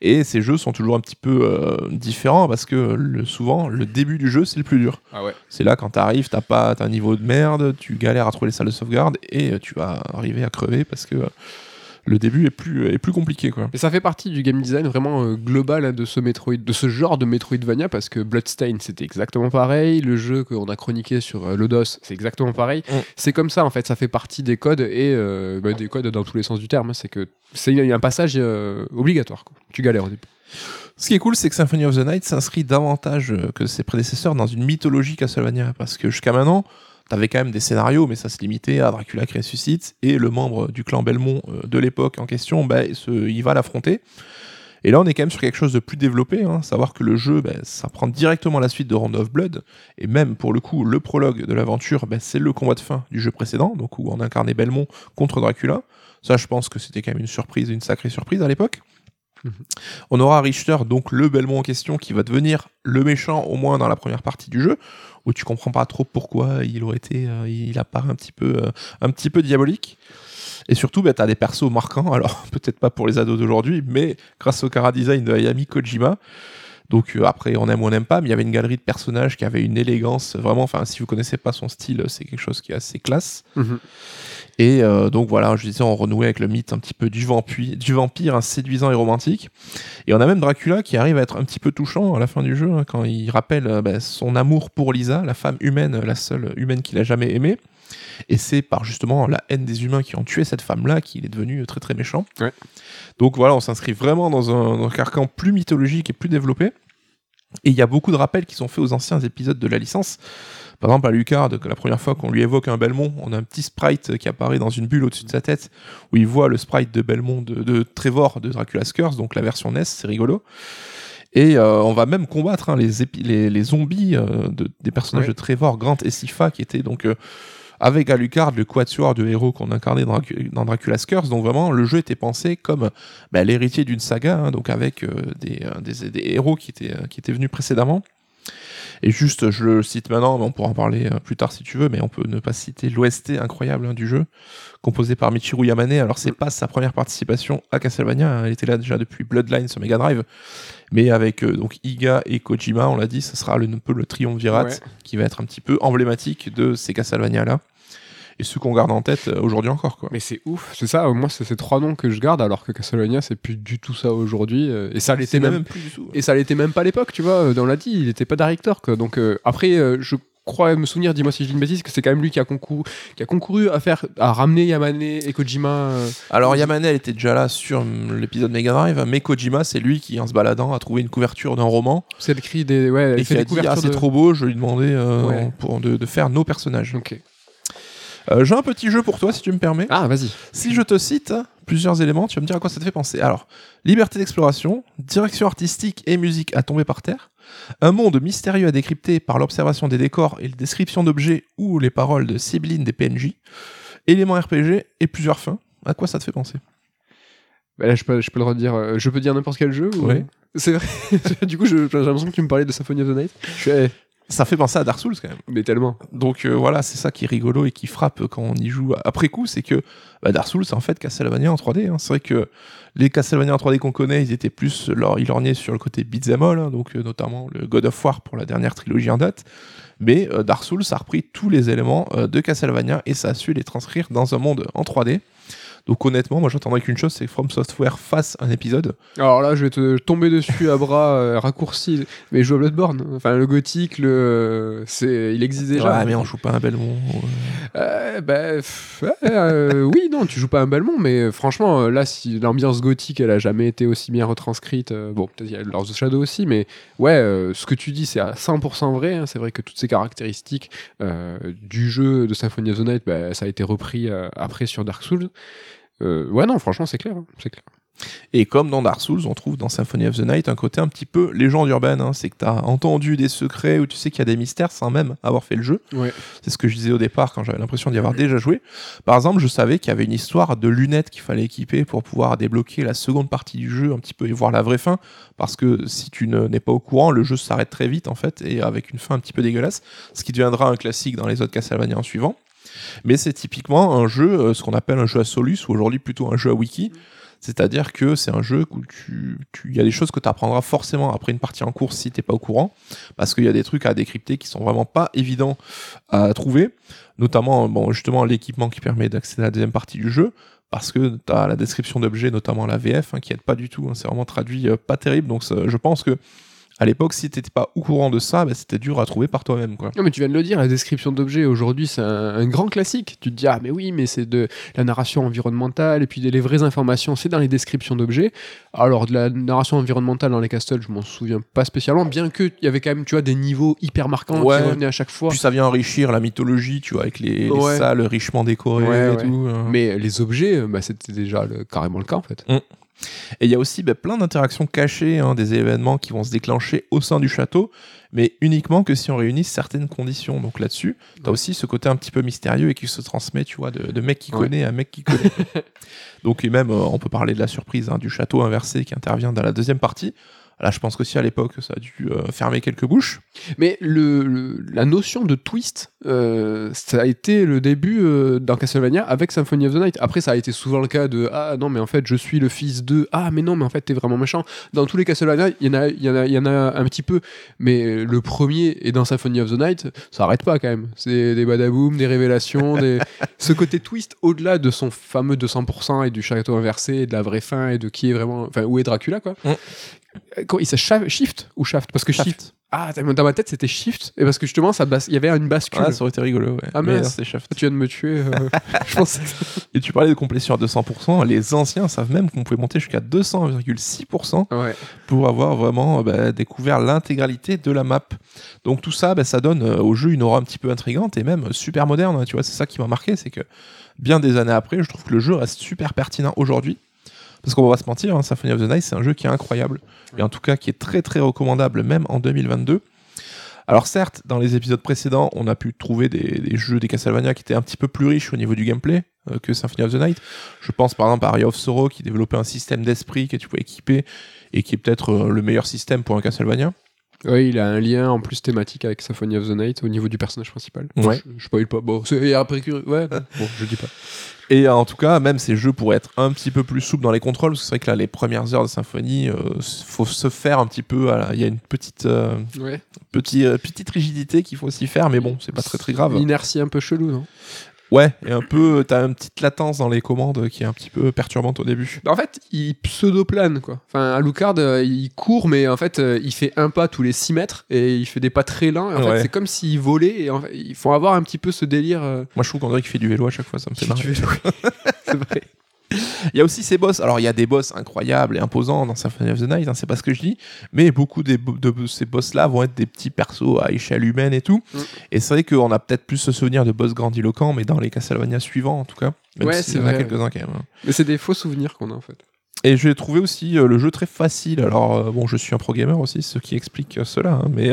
Et ces jeux sont toujours un petit peu euh, différents parce que le, souvent, le début du jeu, c'est le plus dur. Ah ouais. C'est là quand t'arrives, t'as pas t'as un niveau de merde, tu galères à trouver les salles de sauvegarde et tu vas arriver à crever parce que euh, le début est plus, est plus compliqué quoi. Et ça fait partie du game design vraiment euh, global hein, de ce Metroid, de ce genre de Metroidvania parce que Bloodstain c'était exactement pareil, le jeu qu'on a chroniqué sur euh, Lodos c'est exactement pareil. Mm. C'est comme ça en fait, ça fait partie des codes et euh, bah, des codes dans tous les sens du terme. hein. C'est que c'est un passage euh, obligatoire. quoi. Tu galères au début. Ce qui est cool, c'est que Symphony of the Night s'inscrit davantage que ses prédécesseurs dans une mythologie Castlevania parce que jusqu'à maintenant, t'avais quand même des scénarios, mais ça se limitait à Dracula qui ressuscite et le membre du clan Belmont euh, de l'époque en question, bah, il va l'affronter. Et là, on est quand même sur quelque chose de plus développé, hein, savoir que le jeu, bah, ça prend directement la suite de Round of Blood, et même pour le coup, le prologue de l'aventure, bah, c'est le combat de fin du jeu précédent, donc où on incarnait Belmont contre Dracula. Ça, je pense que c'était quand même une surprise, une sacrée surprise à l'époque. On aura Richter, donc le Belmont en question, qui va devenir le méchant, au moins dans la première partie du jeu, où tu comprends pas trop pourquoi il aurait été, euh, apparaît un petit peu, euh, un petit peu diabolique. Et surtout, bah, tu as des persos marquants, alors peut-être pas pour les ados d'aujourd'hui, mais grâce au cara design de Ayami Kojima, Donc euh, après, on aime ou on n'aime pas, mais il y avait une galerie de personnages qui avait une élégance vraiment. Enfin, si vous connaissez pas son style, c'est quelque chose qui est assez classe. Mhm. Et euh, donc voilà, je disais, on renouait avec le mythe un petit peu du vampire, du vampire hein, séduisant et romantique. Et on a même Dracula qui arrive à être un petit peu touchant à la fin du jeu, hein, quand il rappelle euh, bah, son amour pour Lisa, la femme humaine, la seule humaine qu'il a jamais aimée. Et c'est par justement la haine des humains qui ont tué cette femme-là qu'il est devenu très très méchant. Ouais. Donc voilà, on s'inscrit vraiment dans un, dans un carcan plus mythologique et plus développé. Et il y a beaucoup de rappels qui sont faits aux anciens épisodes de la licence. Par exemple, à Lucard, la première fois qu'on lui évoque un Belmont, on a un petit sprite qui apparaît dans une bulle au-dessus de sa tête, où il voit le sprite de Belmont de, de Trevor de Dracula's Curse, donc la version NES, c'est rigolo. Et euh, on va même combattre hein, les, épi- les, les zombies euh, de- des personnages Ouais. de Trevor, Grant et Sifa, qui étaient donc euh, avec Alucard, le quatuor de héros qu'on incarnait dans, Dracu- dans Dracula's Curse. Donc vraiment, le jeu était pensé comme bah, l'héritier d'une saga, hein, donc avec euh, des, euh, des- des héros qui étaient, euh, qui étaient venus précédemment. Et juste, je le cite maintenant, mais on pourra en parler euh, plus tard si tu veux, mais on peut ne pas citer l'OST incroyable hein, du jeu, composé par Michiru Yamane. Alors, c'est pas sa première participation à Castlevania, hein, elle était là déjà depuis Bloodline sur Mega Drive, mais avec euh, donc Iga et Kojima, on l'a dit, ce sera le, un peu le triumvirat Ouais. qui va être un petit peu emblématique de ces Castlevania-là, et ceux qu'on garde en tête euh, aujourd'hui encore. Quoi. Mais c'est ouf, c'est ça, moi c'est ces trois noms que je garde alors que Castlevania c'est plus du tout ça aujourd'hui euh, et ça l'était même, même plus du tout. et ça l'était même pas à l'époque, tu vois, euh, on l'a dit, il était pas directeur quoi. Donc euh, après euh, je crois me souvenir, dis-moi si je dis une bêtise, que c'est quand même lui qui a concouru, qui a concouru à faire à ramener Yamane et Kojima euh, Alors Yamane, elle était déjà là sur hum, l'épisode Mega Drive, mais Kojima, c'est lui qui, en se baladant, a trouvé une couverture d'un roman c'est le cri des ouais, elle et fait qui a des dit ah c'est de- trop beau, je lui ai demandé euh, Ouais. pour, de, de faire nos personnages. OK. Euh, J'ai un petit jeu pour toi si tu me permets. Ah, vas-y. Si je te cite plusieurs éléments, tu vas me dire à quoi ça te fait penser. Alors, liberté d'exploration, direction artistique et musique à tomber par terre, un monde mystérieux à décrypter par l'observation des décors et les descriptions d'objets ou les paroles de Sibylline des PNJ, éléments RPG et plusieurs fins. À quoi ça te fait penser? Bah là, je peux, je peux le redire. euh, Je peux dire n'importe quel jeu ou- Ouais. C'est vrai. du coup, je- j'ai l'impression que tu me parlais de Symphony of the Night. Je suis, Ça fait penser à Dark Souls quand même. mais tellement. Donc euh, voilà, c'est ça qui est rigolo et qui frappe quand on y joue après coup, c'est que bah, Dark Souls, c'est en fait Castlevania en 3D. hein. C'est vrai que les Castlevania en 3D qu'on connaît, ils étaient plus, ils lorgnaient sur le côté beat'em all, hein, donc euh, notamment le God of War pour la dernière trilogie en date. Mais euh, Dark Souls, a repris tous les éléments euh, de Castlevania et ça a su les transcrire dans un monde en 3D. Donc honnêtement, moi j'attendrais qu'une chose, c'est que From Software fasse un épisode. Alors là, je vais te tomber dessus à bras euh, raccourcis. Mais je joue à Bloodborne. Enfin, le gothique, le, c'est, il existe déjà. Ouais, mais on joue pas un Belmont. Euh, bah, pff, euh, oui, non, tu joues pas un Belmont, mais euh, franchement, euh, là, si l'ambiance gothique, elle a jamais été aussi bien retranscrite, euh, bon, peut-être il y a Lords of Shadow aussi, mais ouais, euh, ce que tu dis, c'est à 100% vrai. hein, c'est vrai que toutes ces caractéristiques euh, du jeu de Symphony of the Night, bah, ça a été repris euh, après sur Dark Souls. Euh, ouais, non, franchement, c'est clair, hein, c'est clair. Et comme dans Dark Souls, on trouve dans Symphony of the Night un côté un petit peu légende urbaine. hein. C'est que tu as entendu des secrets où tu sais qu'il y a des mystères sans même avoir fait le jeu. Ouais. C'est ce que je disais au départ quand j'avais l'impression d'y avoir déjà joué. Par exemple, je savais qu'il y avait une histoire de lunettes qu'il fallait équiper pour pouvoir débloquer la seconde partie du jeu un petit peu et voir la vraie fin. Parce que si tu ne- n'es pas au courant, le jeu s'arrête très vite en fait et avec une fin un petit peu dégueulasse. Ce qui deviendra un classique dans les autres Castlevania en suivant. Mais c'est typiquement un jeu, euh, ce qu'on appelle un jeu à Solus, ou aujourd'hui plutôt un jeu à wiki. C'est-à-dire que c'est un jeu où tu, il y a des choses que tu apprendras forcément après une partie en course si t'es pas au courant, parce qu'il y a des trucs à décrypter qui sont vraiment pas évidents à trouver, notamment bon justement l'équipement qui permet d'accéder à la deuxième partie du jeu, parce que tu as la description d'objets, notamment la VF, hein, qui aide pas du tout, hein, c'est vraiment traduit euh, pas terrible, donc je pense que à l'époque, si t'étais pas au courant de ça, bah, c'était dur à trouver par toi-même. quoi. Non, mais tu viens de le dire, la description d'objets aujourd'hui, c'est un, un grand classique. Tu te dis, ah, mais oui, mais c'est de la narration environnementale, et puis les vraies informations, c'est dans les descriptions d'objets. Alors, de la narration environnementale dans les castles, je m'en souviens pas spécialement, bien qu'il y avait quand même, tu vois, des niveaux hyper marquants Ouais. qui revenaient à chaque fois. Puis ça vient enrichir la mythologie, tu vois, avec les, salles richement décorées Ouais, et tout. euh. Mais les objets, bah, c'était déjà le- carrément le cas, en fait. Et il y a aussi bah, plein d'interactions cachées, hein, des événements qui vont se déclencher au sein du château, mais uniquement que si on réunit certaines conditions. Donc là-dessus, tu as Ouais. aussi ce côté un petit peu mystérieux et qui se transmet, tu vois, de, de mec qui Ouais. connaît à mec qui connaît. Donc et même, euh, on peut parler de la surprise hein, du château inversé qui intervient dans la deuxième partie. Là, je pense qu'aussi à l'époque, ça a dû euh, fermer quelques bouches. Mais le, le- la notion de twist, euh, ça a été le début euh, dans Castlevania avec Symphony of the Night. Après, ça a été souvent le cas de Ah non, mais en fait, je suis le fils de Ah, mais non, mais en fait, t'es vraiment méchant. Dans tous les Castlevania, il y, en a- il y, en a- il y en a un petit peu. Mais le premier et dans Symphony of the Night, ça arrête pas quand même. C'est des badaboum, des révélations, des... ce côté twist au-delà de son fameux 200% et du château inversé, et de la vraie fin et de qui est vraiment. Enfin, où est Dracula, quoi. Mm. Il s'est shift ou shaft? Parce que Shaft. shift. Ah, dans ma tête, c'était shift. Et parce que justement, ça bas- il y avait une bascule. Ah, ça aurait été rigolo, ouais. Ah, Mais c'est Shaft. Tu viens de me tuer. euh, je pensais. Et tu parlais de complétion à 200%, les anciens savent même qu'on pouvait monter jusqu'à 200,6% Ouais. pour avoir vraiment euh, bah, découvert l'intégralité de la map. Donc tout ça, bah, ça donne euh, au jeu une aura un petit peu intrigante et même super moderne. hein, tu vois, c'est ça qui m'a marqué, c'est que bien des années après, je trouve que le jeu reste super pertinent aujourd'hui. Parce qu'on va pas se mentir, hein, Symphony of the Night, c'est un jeu qui est incroyable. Et en tout cas, qui est très très recommandable, même en 2022. Alors certes, dans les épisodes précédents, on a pu trouver des, jeux des Castlevania qui étaient un petit peu plus riches au niveau du gameplay euh, que Symphony of the Night. Je pense par exemple à Area of Sorrow qui développait un système d'esprit que tu pouvais équiper et qui est peut-être euh, le meilleur système pour un Castlevania. Ouais, il a un lien en plus thématique avec Symphony of the Night au niveau du personnage principal. Ouais. Je, je spoil pas. Bon, c'est et après Ouais, bon, je dis pas. Et euh, en tout cas, même ces jeux pourraient être un petit peu plus souples dans les contrôles, parce que c'est vrai que là, les premières heures de Symphonie, euh, faut se faire un petit peu. Il y a une petite, euh, Ouais. euh, petite rigidité qu'il faut s'y faire, mais bon, c'est pas très très grave. Une inertie un peu chelou, non? Ouais, et un peu, t'as une petite latence dans les commandes qui est un petit peu perturbante au début. Bah, En fait, il pseudo-plane, quoi. Enfin, Alucard, euh, il court, mais en fait, euh, il fait un pas tous les 6 mètres et il fait des pas très lents. En Ouais. fait, c'est comme s'il volait. Et en fait, il faut avoir un petit peu ce délire. euh, Moi, je trouve qu'on dirait qu'il fait du vélo à chaque fois, ça me fait marrer. c'est vrai. Il y a aussi ces boss. Alors, il y a des boss incroyables et imposants dans Symphony of the Night, hein, c'est pas ce que je dis, mais beaucoup des bo- de ces boss-là vont être des petits persos à échelle humaine et tout. Mm. Et c'est vrai qu'on a peut-être plus ce souvenir de boss grandiloquents, mais dans les Castlevania suivants, en tout cas. Même Ouais, c'est y en a vrai. quelques-uns quand même. hein. Mais c'est des faux souvenirs qu'on a, en fait. Et j'ai trouvé aussi euh, le jeu très facile. Alors, euh, bon, je suis un pro gamer aussi, ce qui explique euh, cela. hein, mais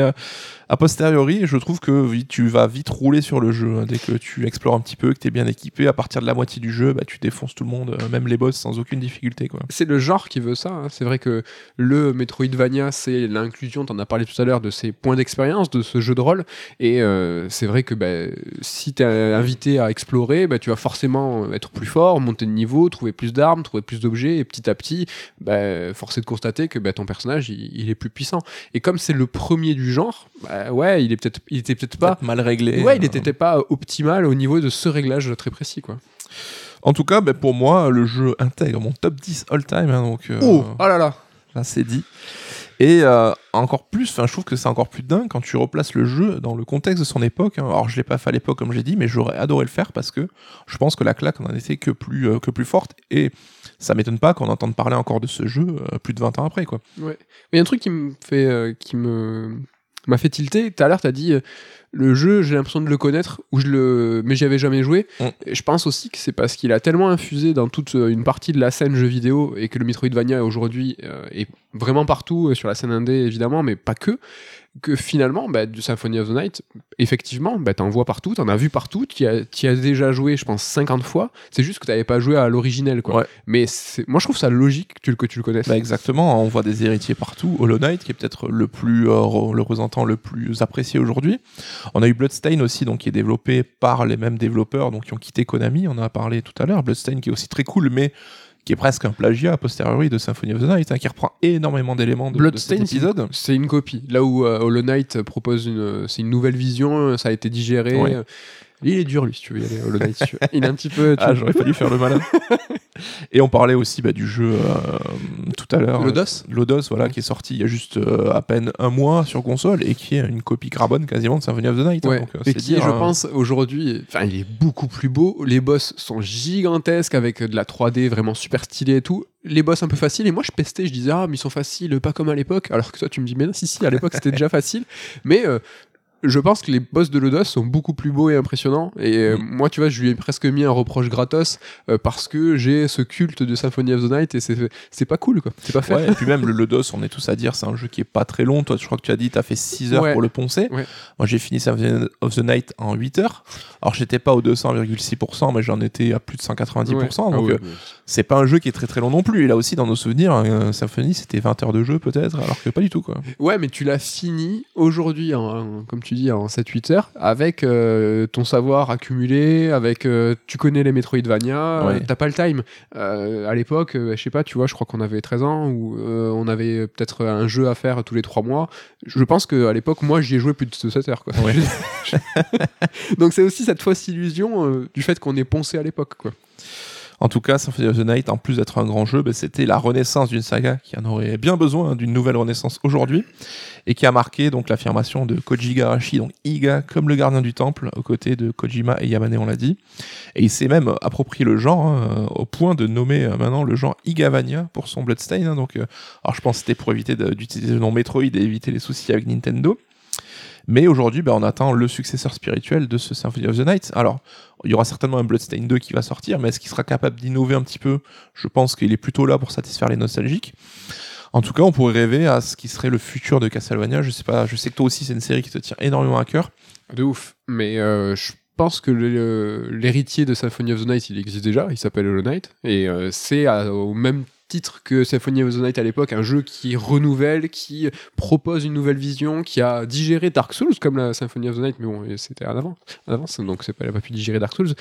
a posteriori, je trouve que tu vas vite rouler sur le jeu. hein, dès que tu explores un petit peu, que tu es bien équipé, à partir de la moitié du jeu, bah, tu défonces tout le monde, euh, même les boss, sans aucune difficulté. C'est le genre qui veut ça. hein. C'est vrai que le Metroidvania, c'est l'inclusion, t'en as parlé tout à l'heure, de ces points d'expérience, de ce jeu de rôle. Et euh, c'est vrai que bah, si t'es invité à explorer, bah, tu vas forcément être plus fort, monter de niveau, trouver plus d'armes, trouver plus d'objets. Et petit à petit, bah, de constater que bah, ton personnage, il, est plus puissant. Et comme c'est le premier du genre, ouais, il, est peut-être, il était peut-être pas... Mal réglé. Ouais, il euh. était pas optimal au niveau de ce réglage très précis, quoi. En tout cas, bah, pour moi, le jeu intègre mon top 10 all-time. hein, donc, euh, Oh, oh là là Là, c'est dit. Et euh, encore plus, je trouve que c'est encore plus dingue quand tu replaces le jeu dans le contexte de son époque. hein. Alors, je l'ai pas fait à l'époque, comme j'ai dit, mais j'aurais adoré le faire parce que je pense que la claque en a été que plus, euh, que plus forte. Et ça m'étonne pas qu'on entende parler encore de ce jeu euh, plus de 20 ans après, quoi. Ouais. Mais il y a un truc qui me fait, euh, qui me m'a fait tilter. Tout à l'heure, t'as dit euh, le jeu, j'ai l'impression de le connaître, ou je le, mais j'y avais jamais joué. Mm. Et je pense aussi que c'est parce qu'il a tellement infusé dans toute euh, une partie de la scène jeu vidéo et que le Metroidvania aujourd'hui euh, est vraiment partout sur la scène indé évidemment, mais pas que. Que finalement, bah, du Symphony of the Night, effectivement, bah, t'en vois partout, t'en as vu partout, t'y as, as déjà joué, je pense, 50 fois. C'est juste que t'avais pas joué à l'originel, quoi. Ouais. Mais moi, je trouve ça logique que tu, le- que tu le connaisses. Bah, exactement, on voit des héritiers partout. Hollow Knight, qui est peut-être le plus euh, le représentant le plus apprécié aujourd'hui. On a eu Bloodstain aussi, donc qui est développé par les mêmes développeurs, donc qui ont quitté Konami. On en a parlé tout à l'heure. Bloodstain qui est aussi très cool, mais qui est presque un plagiat a posteriori de Symphony of the Night, hein, qui reprend énormément d'éléments de, de cet épisode. C'est une copie. Là où euh, Hollow Knight propose une, c'est une nouvelle vision, euh, ça a été digéré. Ouais. Il est dur lui, si tu veux y aller. Hollow Knight, si tu veux. il est un petit peu. tu Ah, vois, j'aurais pas dû faire le malin. Et on parlait aussi bah, du jeu euh, tout à l'heure. Lodos Lodos, voilà, qui est sorti il y a juste euh, à peine un mois sur console et qui est une copie carbone quasiment de Symphony of the Night. hein, Ouais. donc, euh, Et c'est qui, dire, je hein. pense, aujourd'hui, enfin, il est beaucoup plus beau. Les boss sont gigantesques avec de la 3D vraiment super stylée et tout. Les boss un peu faciles. Et moi, je pestais, je disais, ah, mais ils sont faciles, pas comme à l'époque. Alors que toi, tu me dis, mais non, si, si, à l'époque, c'était déjà facile. Mais euh, je pense que les boss de Lodos sont beaucoup plus beaux et impressionnants. Et euh, Mm. moi, tu vois, je lui ai presque mis un reproche gratos euh, parce que j'ai ce culte de Symphony of the Night et c'est pas cool, quoi. C'est pas fair. Ouais, et puis même le Lodos, on est tous à dire, c'est un jeu qui est pas très long. Toi, je crois que tu as dit, tu as fait 6 heures Ouais. pour le poncer. Ouais. Moi, j'ai fini Symphony of the Night en 8 heures. Alors, j'étais pas au 200,6%, mais j'en étais à plus de 190%. Ouais. Ah donc, ouais, euh, c'est pas un jeu qui est très très long non plus. Et là aussi, dans nos souvenirs, euh, Symphony, c'était 20 heures de jeu peut-être, alors que pas du tout, quoi. Ouais, mais tu l'as fini aujourd'hui, en- comme tu dis, en 7-8 heures, avec euh, ton savoir accumulé, avec. euh, tu connais les Metroidvania, Ouais. euh, t'as pas le time. À l'époque, je sais pas, tu vois, je crois qu'on avait 13 ans, ou on avait peut-être un jeu à faire tous les 3 mois. Je pense qu'à l'époque, moi, j'y ai joué plus de 7 heures, quoi. Ouais. Donc c'est aussi cette fausse illusion du fait qu'on est poncé à l'époque, quoi. En tout cas, Symphony of the Night, en plus d'être un grand jeu, ben, c'était la renaissance d'une saga qui en aurait bien besoin hein, d'une nouvelle renaissance aujourd'hui et qui a marqué donc l'affirmation de Koji Igarashi, donc Iga comme le gardien du temple, aux côtés de Kojima et Yamane, on l'a dit. Et il s'est même approprié le genre hein, au point de nommer euh, maintenant le genre Igavania pour son Bloodstain. hein, donc, euh, alors je pense que c'était pour éviter d'utiliser le nom Metroid et éviter les soucis avec Nintendo. Mais aujourd'hui, ben, on attend le successeur spirituel de ce Symphony of the Night. Alors, il y aura certainement un Bloodstain 2 qui va sortir, mais est-ce qu'il sera capable d'innover un petit peu? Je pense qu'il est plutôt là pour satisfaire les nostalgiques. En tout cas, on pourrait rêver à ce qui serait le futur de Castlevania. Je sais pas, je sais que toi aussi, c'est une série qui te tient énormément à cœur. De ouf. Mais euh, je pense que l'héritier de Symphony of the Night, il existe déjà, il s'appelle Hollow Knight, et euh, c'est au même titre que Symphony of the Night à l'époque, un jeu qui renouvelle, qui propose une nouvelle vision, qui a digéré Dark Souls comme la Symphony of the Night, mais bon, c'était en avant, en avance, donc c'est pas, elle a pas pu digérer Dark Souls.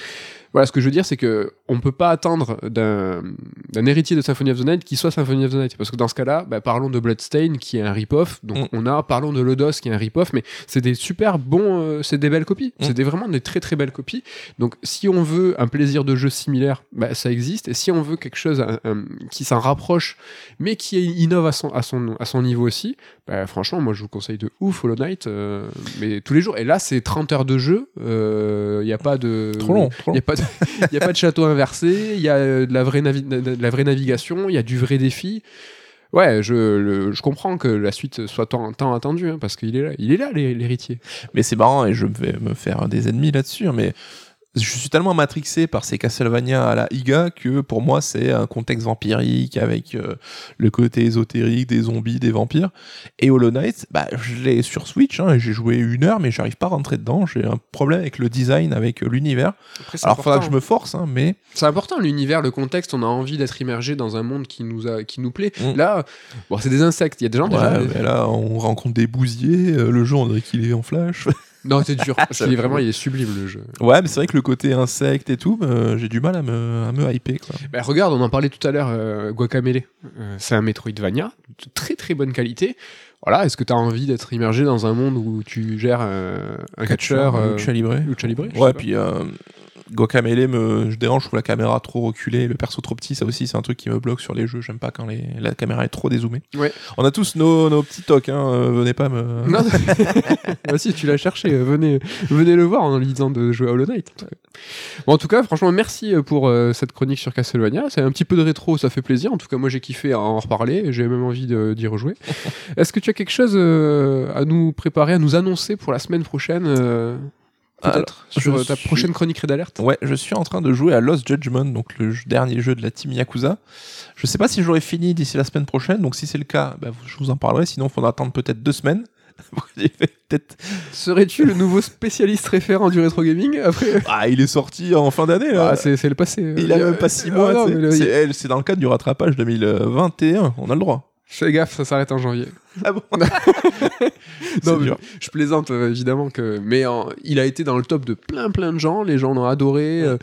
Voilà, ce que je veux dire, c'est que on peut pas attendre d'un d'un héritier de Symphony of the Night qui soit Symphony of the Night, parce que dans ce cas-là, bah, parlons de Bloodstain qui est un rip-off, donc Mm. on a parlons de Lodos qui est un rip-off, mais c'est des super bons, euh, c'est des belles copies, Mm. c'est des, vraiment des très très belles copies. Donc si on veut un plaisir de jeu similaire, bah, ça existe, et si on veut quelque chose un- un- qui s'en rapproche, mais qui innove à son, à son, à son niveau aussi, bah, franchement, moi je vous conseille de ouf Hollow Knight, euh, mais tous les jours. Et là, c'est 30 heures de jeu, il n'y a pas de. Trop long, Il trop long. n'y a, pas de- y a pas de château inversé, il y a euh, de la, vraie navi- de de la vraie navigation, il y a du vrai défi. Ouais, je, le- je comprends que la suite soit tant, tant attendue, hein, parce qu'il est là, il est là l'hé- l'héritier. Mais c'est marrant et je vais me faire des ennemis là-dessus, hein, mais je suis tellement matrixé par ces Castlevania à la Iga que pour moi c'est un contexte vampirique avec euh, le côté ésotérique des zombies, des vampires. Et Hollow Knight, bah, je l'ai sur Switch, hein, j'ai joué une heure mais j'arrive pas à rentrer dedans. J'ai un problème avec le design, avec euh, l'univers. Alors faudra que je me force, hein, mais C'est important l'univers, le contexte. On a envie d'être immergé dans un monde qui nous a, qui nous plaît. Mm. Là, bon, c'est des insectes. Il y a des gens déjà. ouais, mais là on rencontre des bousiers, euh, le jeu on dirait qu'il est en flash. Non, c'est dur. Parce qu'il est vraiment, il est sublime le jeu. ouais, mais c'est vrai que le côté insecte et tout, euh, j'ai du mal à me, à me hyper quoi. Bah, regarde, on en parlait tout à l'heure, euh, Guacamele. Euh, c'est un Metroidvania de très très bonne qualité. Voilà, est-ce que tu as envie d'être immergé dans un monde où tu gères euh, un catcheur euh, Lucha Libre. Lucha Libre, je sais Ouais, puis euh, Guacamele me je dérange, je trouve la caméra trop reculée, le perso trop petit, ça aussi c'est un truc qui me bloque sur les jeux, j'aime pas quand les, la caméra est trop dézoomée. Ouais. On a tous nos, nos petits tocs, hein, euh, venez pas me... Non, bah si, tu l'as cherché, euh, venez, venez le voir en lisant de jouer à Hollow Knight. Bon, en tout cas, franchement, merci euh, pour euh, cette chronique sur Castlevania. C'est un petit peu de rétro, ça fait plaisir. En tout cas, moi, j'ai kiffé à en reparler. J'ai même envie d'y rejouer. Est-ce que tu as quelque chose euh, à nous préparer, à nous annoncer pour la semaine prochaine Peut-être Alors, sur euh, ta suis- prochaine chronique Red Alert Ouais, je suis en train de jouer à Lost Judgment, donc le dernier jeu de la team Yakuza. Je sais pas si j'aurai fini d'ici la semaine prochaine, donc si c'est le cas, bah, je vous en parlerai, sinon il faudra attendre peut-être deux semaines. Peut-être... Serais-tu le nouveau spécialiste référent du rétro gaming après Ah, il est sorti en fin d'année, là. Ah, c'est le passé. il a même pas six mois, Ah, elle, c'est dans le cadre du rattrapage 2021, on a le droit. Fais gaffe, ça s'arrête en janvier. Ah bon Non, mais je plaisante euh, évidemment que, mais il a été dans le top de plein plein de gens. Les gens l'ont adoré. euh,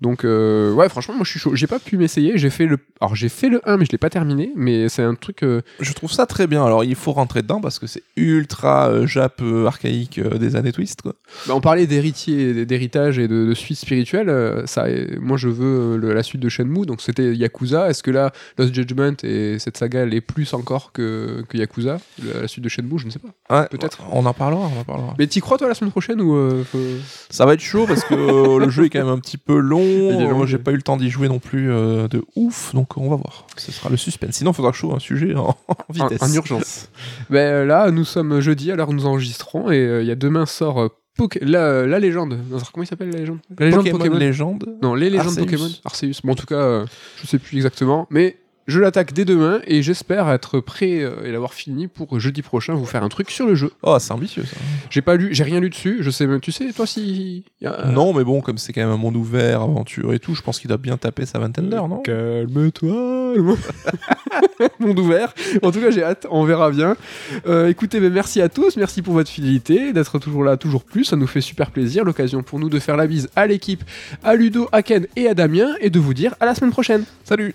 donc euh, ouais, franchement, moi je suis chaud. J'ai pas pu m'essayer. J'ai fait le, alors j'ai fait le 1 mais je l'ai pas terminé. Mais c'est un truc. euh, Je trouve ça très bien. Alors, il faut rentrer dedans parce que c'est ultra jap archaïque des années Twist. Quoi. bah, on parlait d'héritier, d'héritage et de, de suite spirituelle. ça, moi je veux le- la suite de Shenmue. Donc c'était Yakuza. Est-ce que là, Lost Judgment et cette saga elle est plus encore que, que Yakuza? Yakuza, la, la suite de Shenmue, je ne sais pas. Ouais, Peut-être. On en parlera, on en parlera. Mais t'y crois toi la semaine prochaine ou euh, faut- Ça va être chaud parce que euh, le jeu est quand même un petit peu long. Moi, j'ai oui. pas eu le temps d'y jouer non plus euh, de ouf, donc on va voir. Ce sera le suspense. Sinon, il faudra que je trouve un sujet en, vitesse. en urgence Ben euh, là, nous sommes jeudi, alors nous enregistrons et euh, il y a demain sort euh, Poké- la, la légende. Non, comment il s'appelle la légende? La légende Pokémon, Pokémon. légende. Non, les légendes Arceus. Pokémon. Arceus. Bon, en tout cas, euh, je sais plus exactement, mais je l'attaque dès demain et j'espère être prêt euh, et l'avoir fini pour jeudi prochain vous faire un truc sur le jeu. Oh, c'est ambitieux ça. J'ai pas lu, j'ai rien lu dessus. Je sais même, tu sais, toi si. y a- Non, mais bon, comme c'est quand même un monde ouvert, aventure et tout, je pense qu'il doit bien taper sa vingtaine d'heures, non? Calme-toi. le monde- Monde ouvert. En tout cas, j'ai hâte. On verra bien. Euh, écoutez, ben, merci à tous. Merci pour votre fidélité, d'être toujours là, toujours plus. Ça nous fait super plaisir. L'occasion pour nous de faire la bise à l'équipe, à Ludo, à Ken et à Damien et de vous dire à la semaine prochaine. Salut